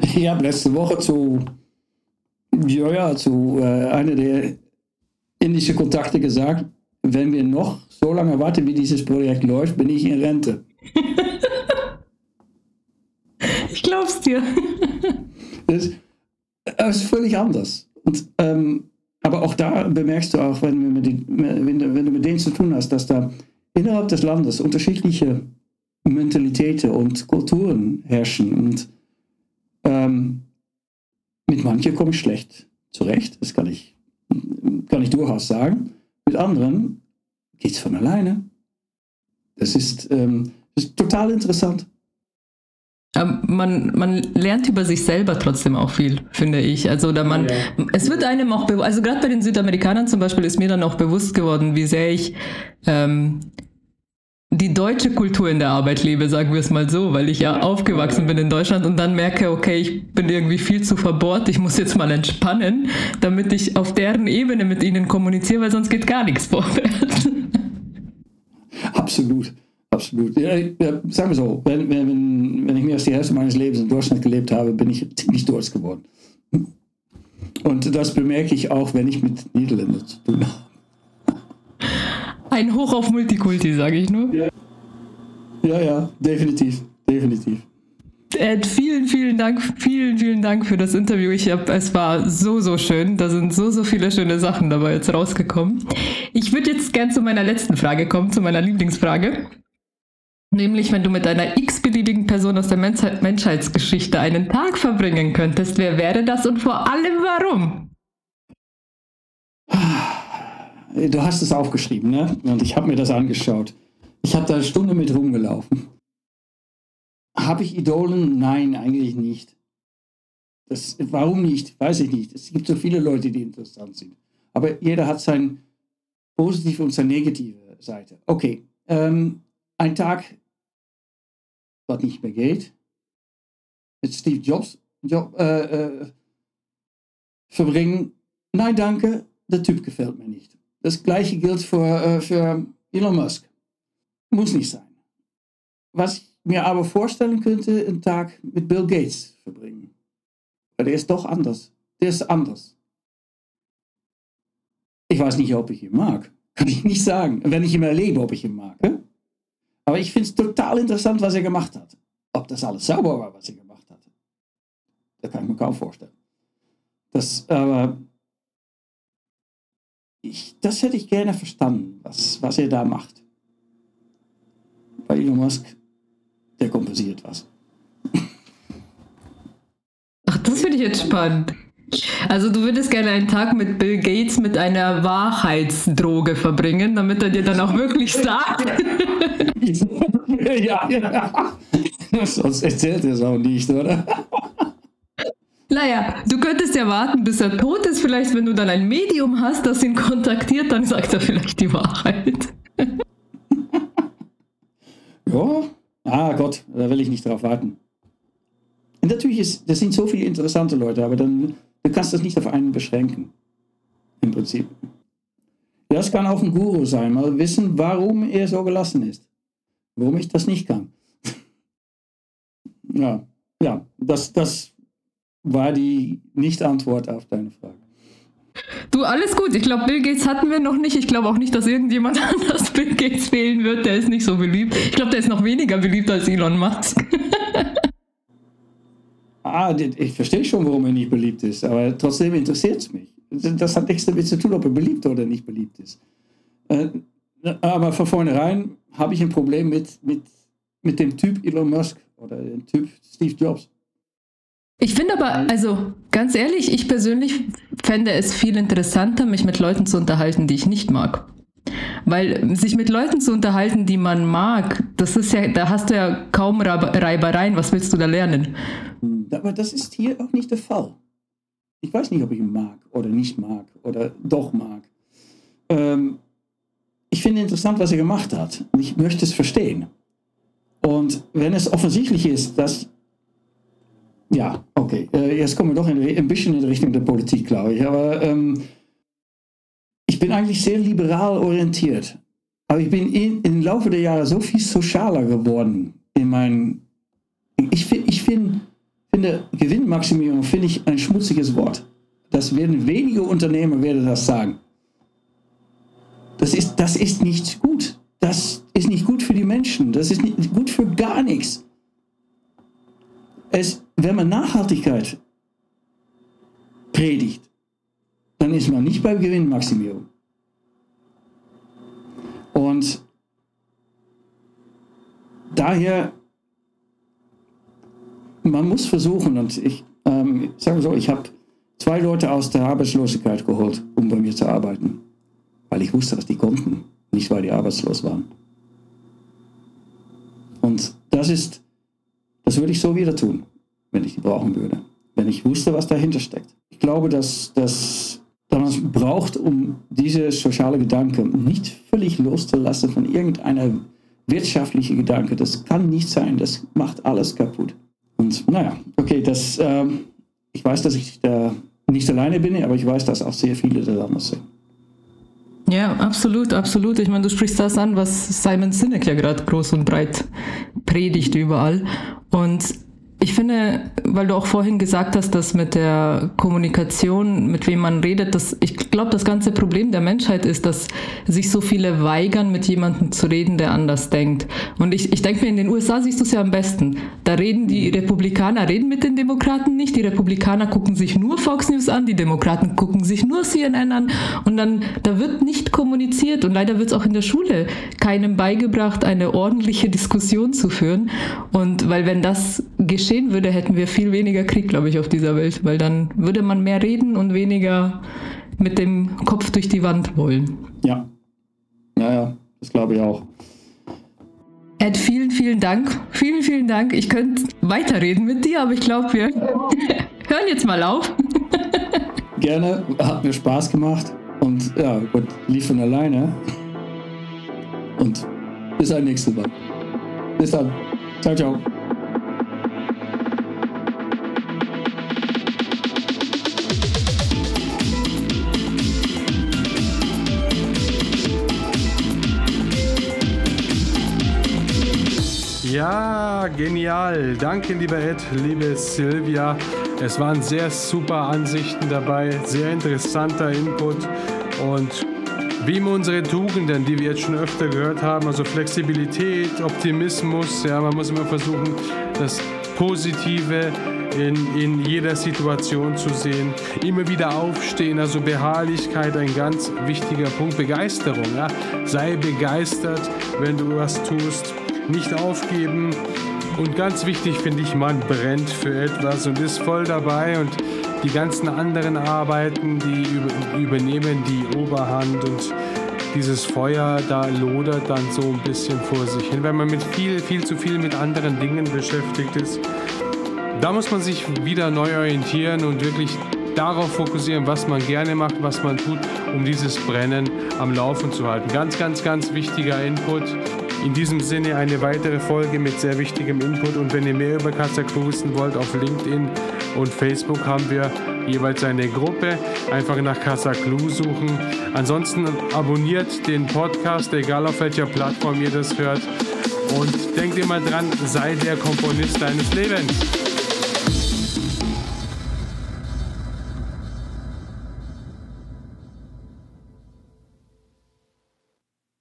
Ich habe letzte Woche zu, ja, ja, zu äh, einer der indischen Kontakte gesagt, wenn wir noch so lange warten, wie dieses Projekt läuft, bin ich in Rente. Ich glaub's dir. das, das ist völlig anders. Und, ähm, aber auch da bemerkst du auch, wenn, die, wenn, wenn, du mit denen zu tun hast, dass da innerhalb des Landes unterschiedliche Mentalitäten und Kulturen herrschen. Und ähm, mit manchen komme ich schlecht zurecht, das kann ich, kann ich durchaus sagen. Mit anderen geht es von alleine. Das ist, ähm, das ist total interessant. Man, man lernt über sich selber trotzdem auch viel, finde ich. Also da man, ja. es wird einem auch, also gerade bei den Südamerikanern zum Beispiel ist mir dann auch bewusst geworden, wie sehr ich ähm, die deutsche Kultur in der Arbeit lebe, sagen wir es mal so, weil ich ja aufgewachsen bin in Deutschland und dann merke, okay, ich bin irgendwie viel zu verbohrt, ich muss jetzt mal entspannen, damit ich auf deren Ebene mit ihnen kommuniziere, weil sonst geht gar nichts vorwärts. Absolut. Absolut. Ja, sagen wir so, wenn, wenn, wenn ich mehr als die Hälfte meines Lebens in Deutschland gelebt habe, bin ich ziemlich deutsch geworden. Und das bemerke ich auch, wenn ich mit Niederländern zu tun habe. Ein Hoch auf Multikulti, sage ich nur. Ja. ja, ja, definitiv, definitiv. Ed, vielen, vielen Dank, vielen, vielen Dank für das Interview. Ich hab, es war so, so schön. Da sind so, so viele schöne Sachen dabei jetzt rausgekommen. Ich würde jetzt gern zu meiner letzten Frage kommen, zu meiner Lieblingsfrage. Nämlich, wenn du mit einer x-beliebigen Person aus der Menschheitsgeschichte einen Tag verbringen könntest, wer wäre das und vor allem warum? Du hast es aufgeschrieben, ne? Und ich habe mir das angeschaut. Ich habe da eine Stunde mit rumgelaufen. Habe ich Idolen? Nein, eigentlich nicht. Das, warum nicht? Weiß ich nicht. Es gibt so viele Leute, die interessant sind. Aber jeder hat seine positive und seine negative Seite. Okay, ähm, ein Tag was nicht mehr geht, mit Steve Jobs Job, äh, äh, verbringen. Nein, danke, der Typ gefällt mir nicht. Das gleiche gilt für, äh, für Elon Musk. Muss nicht sein. Was ich mir aber vorstellen könnte, einen Tag mit Bill Gates verbringen. Weil der ist doch anders. Der ist anders. Ich weiß nicht, ob ich ihn mag. Kann ich nicht sagen. Wenn ich ihn erlebe, ob ich ihn mag. Aber ich finde es total interessant, was er gemacht hat. Ob das alles sauber war, was er gemacht hat. Das kann ich mir kaum vorstellen. Das, aber ich, das hätte ich gerne verstanden, was, was er da macht. Bei Elon Musk, der kompensiert was. Ach, das finde ich jetzt spannend. Also du würdest gerne einen Tag mit Bill Gates mit einer Wahrheitsdroge verbringen, damit er dir dann auch wirklich sagt. ja, ja. Sonst erzählt er es auch nicht, oder? Naja, du könntest ja warten, bis er tot ist. Vielleicht, wenn du dann ein Medium hast, das ihn kontaktiert, dann sagt er vielleicht die Wahrheit. ja, ah Gott, da will ich nicht drauf warten. Und natürlich ist, das sind so viele interessante Leute, aber dann Du kannst das nicht auf einen beschränken. Im Prinzip. Das kann auch ein Guru sein, mal wissen, warum er so gelassen ist. Warum ich das nicht kann. ja, ja, das, das war die Nicht-Antwort auf deine Frage. Du, alles gut. Ich glaube, Bill Gates hatten wir noch nicht. Ich glaube auch nicht, dass irgendjemand anders Bill Gates wählen wird. Der ist nicht so beliebt. Ich glaube, der ist noch weniger beliebt als Elon Musk. Ah, ich verstehe schon, warum er nicht beliebt ist, aber trotzdem interessiert es mich. Das hat nichts damit zu tun, ob er beliebt oder nicht beliebt ist. Äh, aber von vornherein habe ich ein Problem mit, mit, mit dem Typ Elon Musk oder dem Typ Steve Jobs. Ich finde aber, also ganz ehrlich, ich persönlich fände es viel interessanter, mich mit Leuten zu unterhalten, die ich nicht mag. Weil sich mit Leuten zu unterhalten, die man mag, das ist ja, da hast du ja kaum Reibereien. Was willst du da lernen? Aber das ist hier auch nicht der Fall. Ich weiß nicht, ob ich ihn mag oder nicht mag oder doch mag. Ähm, ich finde interessant, was er gemacht hat. Ich möchte es verstehen. Und wenn es offensichtlich ist, dass ja, okay. Äh, jetzt kommen wir doch in, ein bisschen in Richtung der Politik, glaube ich. Aber ähm, bin eigentlich sehr liberal orientiert. Aber ich bin in, im Laufe der Jahre so viel sozialer geworden in meinen. Ich, ich find, finde, Gewinnmaximierung finde ich ein schmutziges Wort. Das werden wenige Unternehmer werden das sagen. Das ist, das ist nicht gut. Das ist nicht gut für die Menschen. Das ist nicht gut für gar nichts. Es, wenn man Nachhaltigkeit predigt, dann ist man nicht bei Gewinnmaximierung. Und daher, man muss versuchen, und ich ähm, sage so, ich habe zwei Leute aus der Arbeitslosigkeit geholt, um bei mir zu arbeiten, weil ich wusste, dass die konnten, nicht weil die arbeitslos waren. Und das ist Das würde ich so wieder tun, wenn ich die brauchen würde. Wenn ich wusste, was dahinter steckt. Ich glaube, dass, dass man braucht, um diese soziale Gedanke nicht völlig loszulassen von irgendeiner wirtschaftlichen Gedanke. Das kann nicht sein. Das macht alles kaputt. Und naja, okay, das, ähm, ich weiß, dass ich da nicht alleine bin, aber ich weiß, dass auch sehr viele daran sind. Ja, absolut, absolut. Ich meine, du sprichst das an, was Simon Sinek ja gerade groß und breit predigt überall. Und ich finde, weil du auch vorhin gesagt hast, dass mit der Kommunikation, mit wem man redet, dass ich glaube, das ganze Problem der Menschheit ist, dass sich so viele weigern, mit jemandem zu reden, der anders denkt. Und ich, ich denke mir, in den USA siehst du es ja am besten. Da reden die Republikaner, reden mit den Demokraten nicht. Die Republikaner gucken sich nur Fox News an, die Demokraten gucken sich nur CNN an. Und dann, da wird nicht kommuniziert. Und leider wird es auch in der Schule keinem beigebracht, eine ordentliche Diskussion zu führen. Und weil wenn das geschieht, geschehen würde, hätten wir viel weniger Krieg, glaube ich, auf dieser Welt, weil dann würde man mehr reden und weniger mit dem Kopf durch die Wand wollen. Ja, ja, ja, das glaube ich auch. Ed, vielen, vielen Dank. Vielen, vielen Dank. Ich könnte weiterreden mit dir, aber ich glaube, wir hören jetzt mal auf. Gerne, hat mir Spaß gemacht und ja, Gott lief von alleine. Und bis ein nächstes Mal. Bis dann. Ciao, ciao. Ja, genial. Danke, lieber Ed, liebe Silvia. Es waren sehr super Ansichten dabei, sehr interessanter Input. Und wie unsere Tugenden, die wir jetzt schon öfter gehört haben, also Flexibilität, Optimismus, ja, man muss immer versuchen, das Positive in, in jeder Situation zu sehen, immer wieder aufstehen, also Beharrlichkeit, ein ganz wichtiger Punkt, Begeisterung, ja, sei begeistert, wenn du was tust nicht aufgeben. Und ganz wichtig finde ich, man brennt für etwas und ist voll dabei und die ganzen anderen Arbeiten, die übernehmen die Oberhand und dieses Feuer da lodert dann so ein bisschen vor sich hin, wenn man mit viel, viel zu viel mit anderen Dingen beschäftigt ist. Da muss man sich wieder neu orientieren und wirklich darauf fokussieren, was man gerne macht, was man tut, um dieses Brennen am Laufen zu halten. Ganz, ganz, ganz wichtiger Input. In diesem Sinne eine weitere Folge mit sehr wichtigem Input und wenn ihr mehr über Kazaklu wissen wollt, auf LinkedIn und Facebook haben wir jeweils eine Gruppe. Einfach nach Kazaklu suchen. Ansonsten abonniert den Podcast, egal auf welcher Plattform ihr das hört. Und denkt immer dran, sei der Komponist deines Lebens.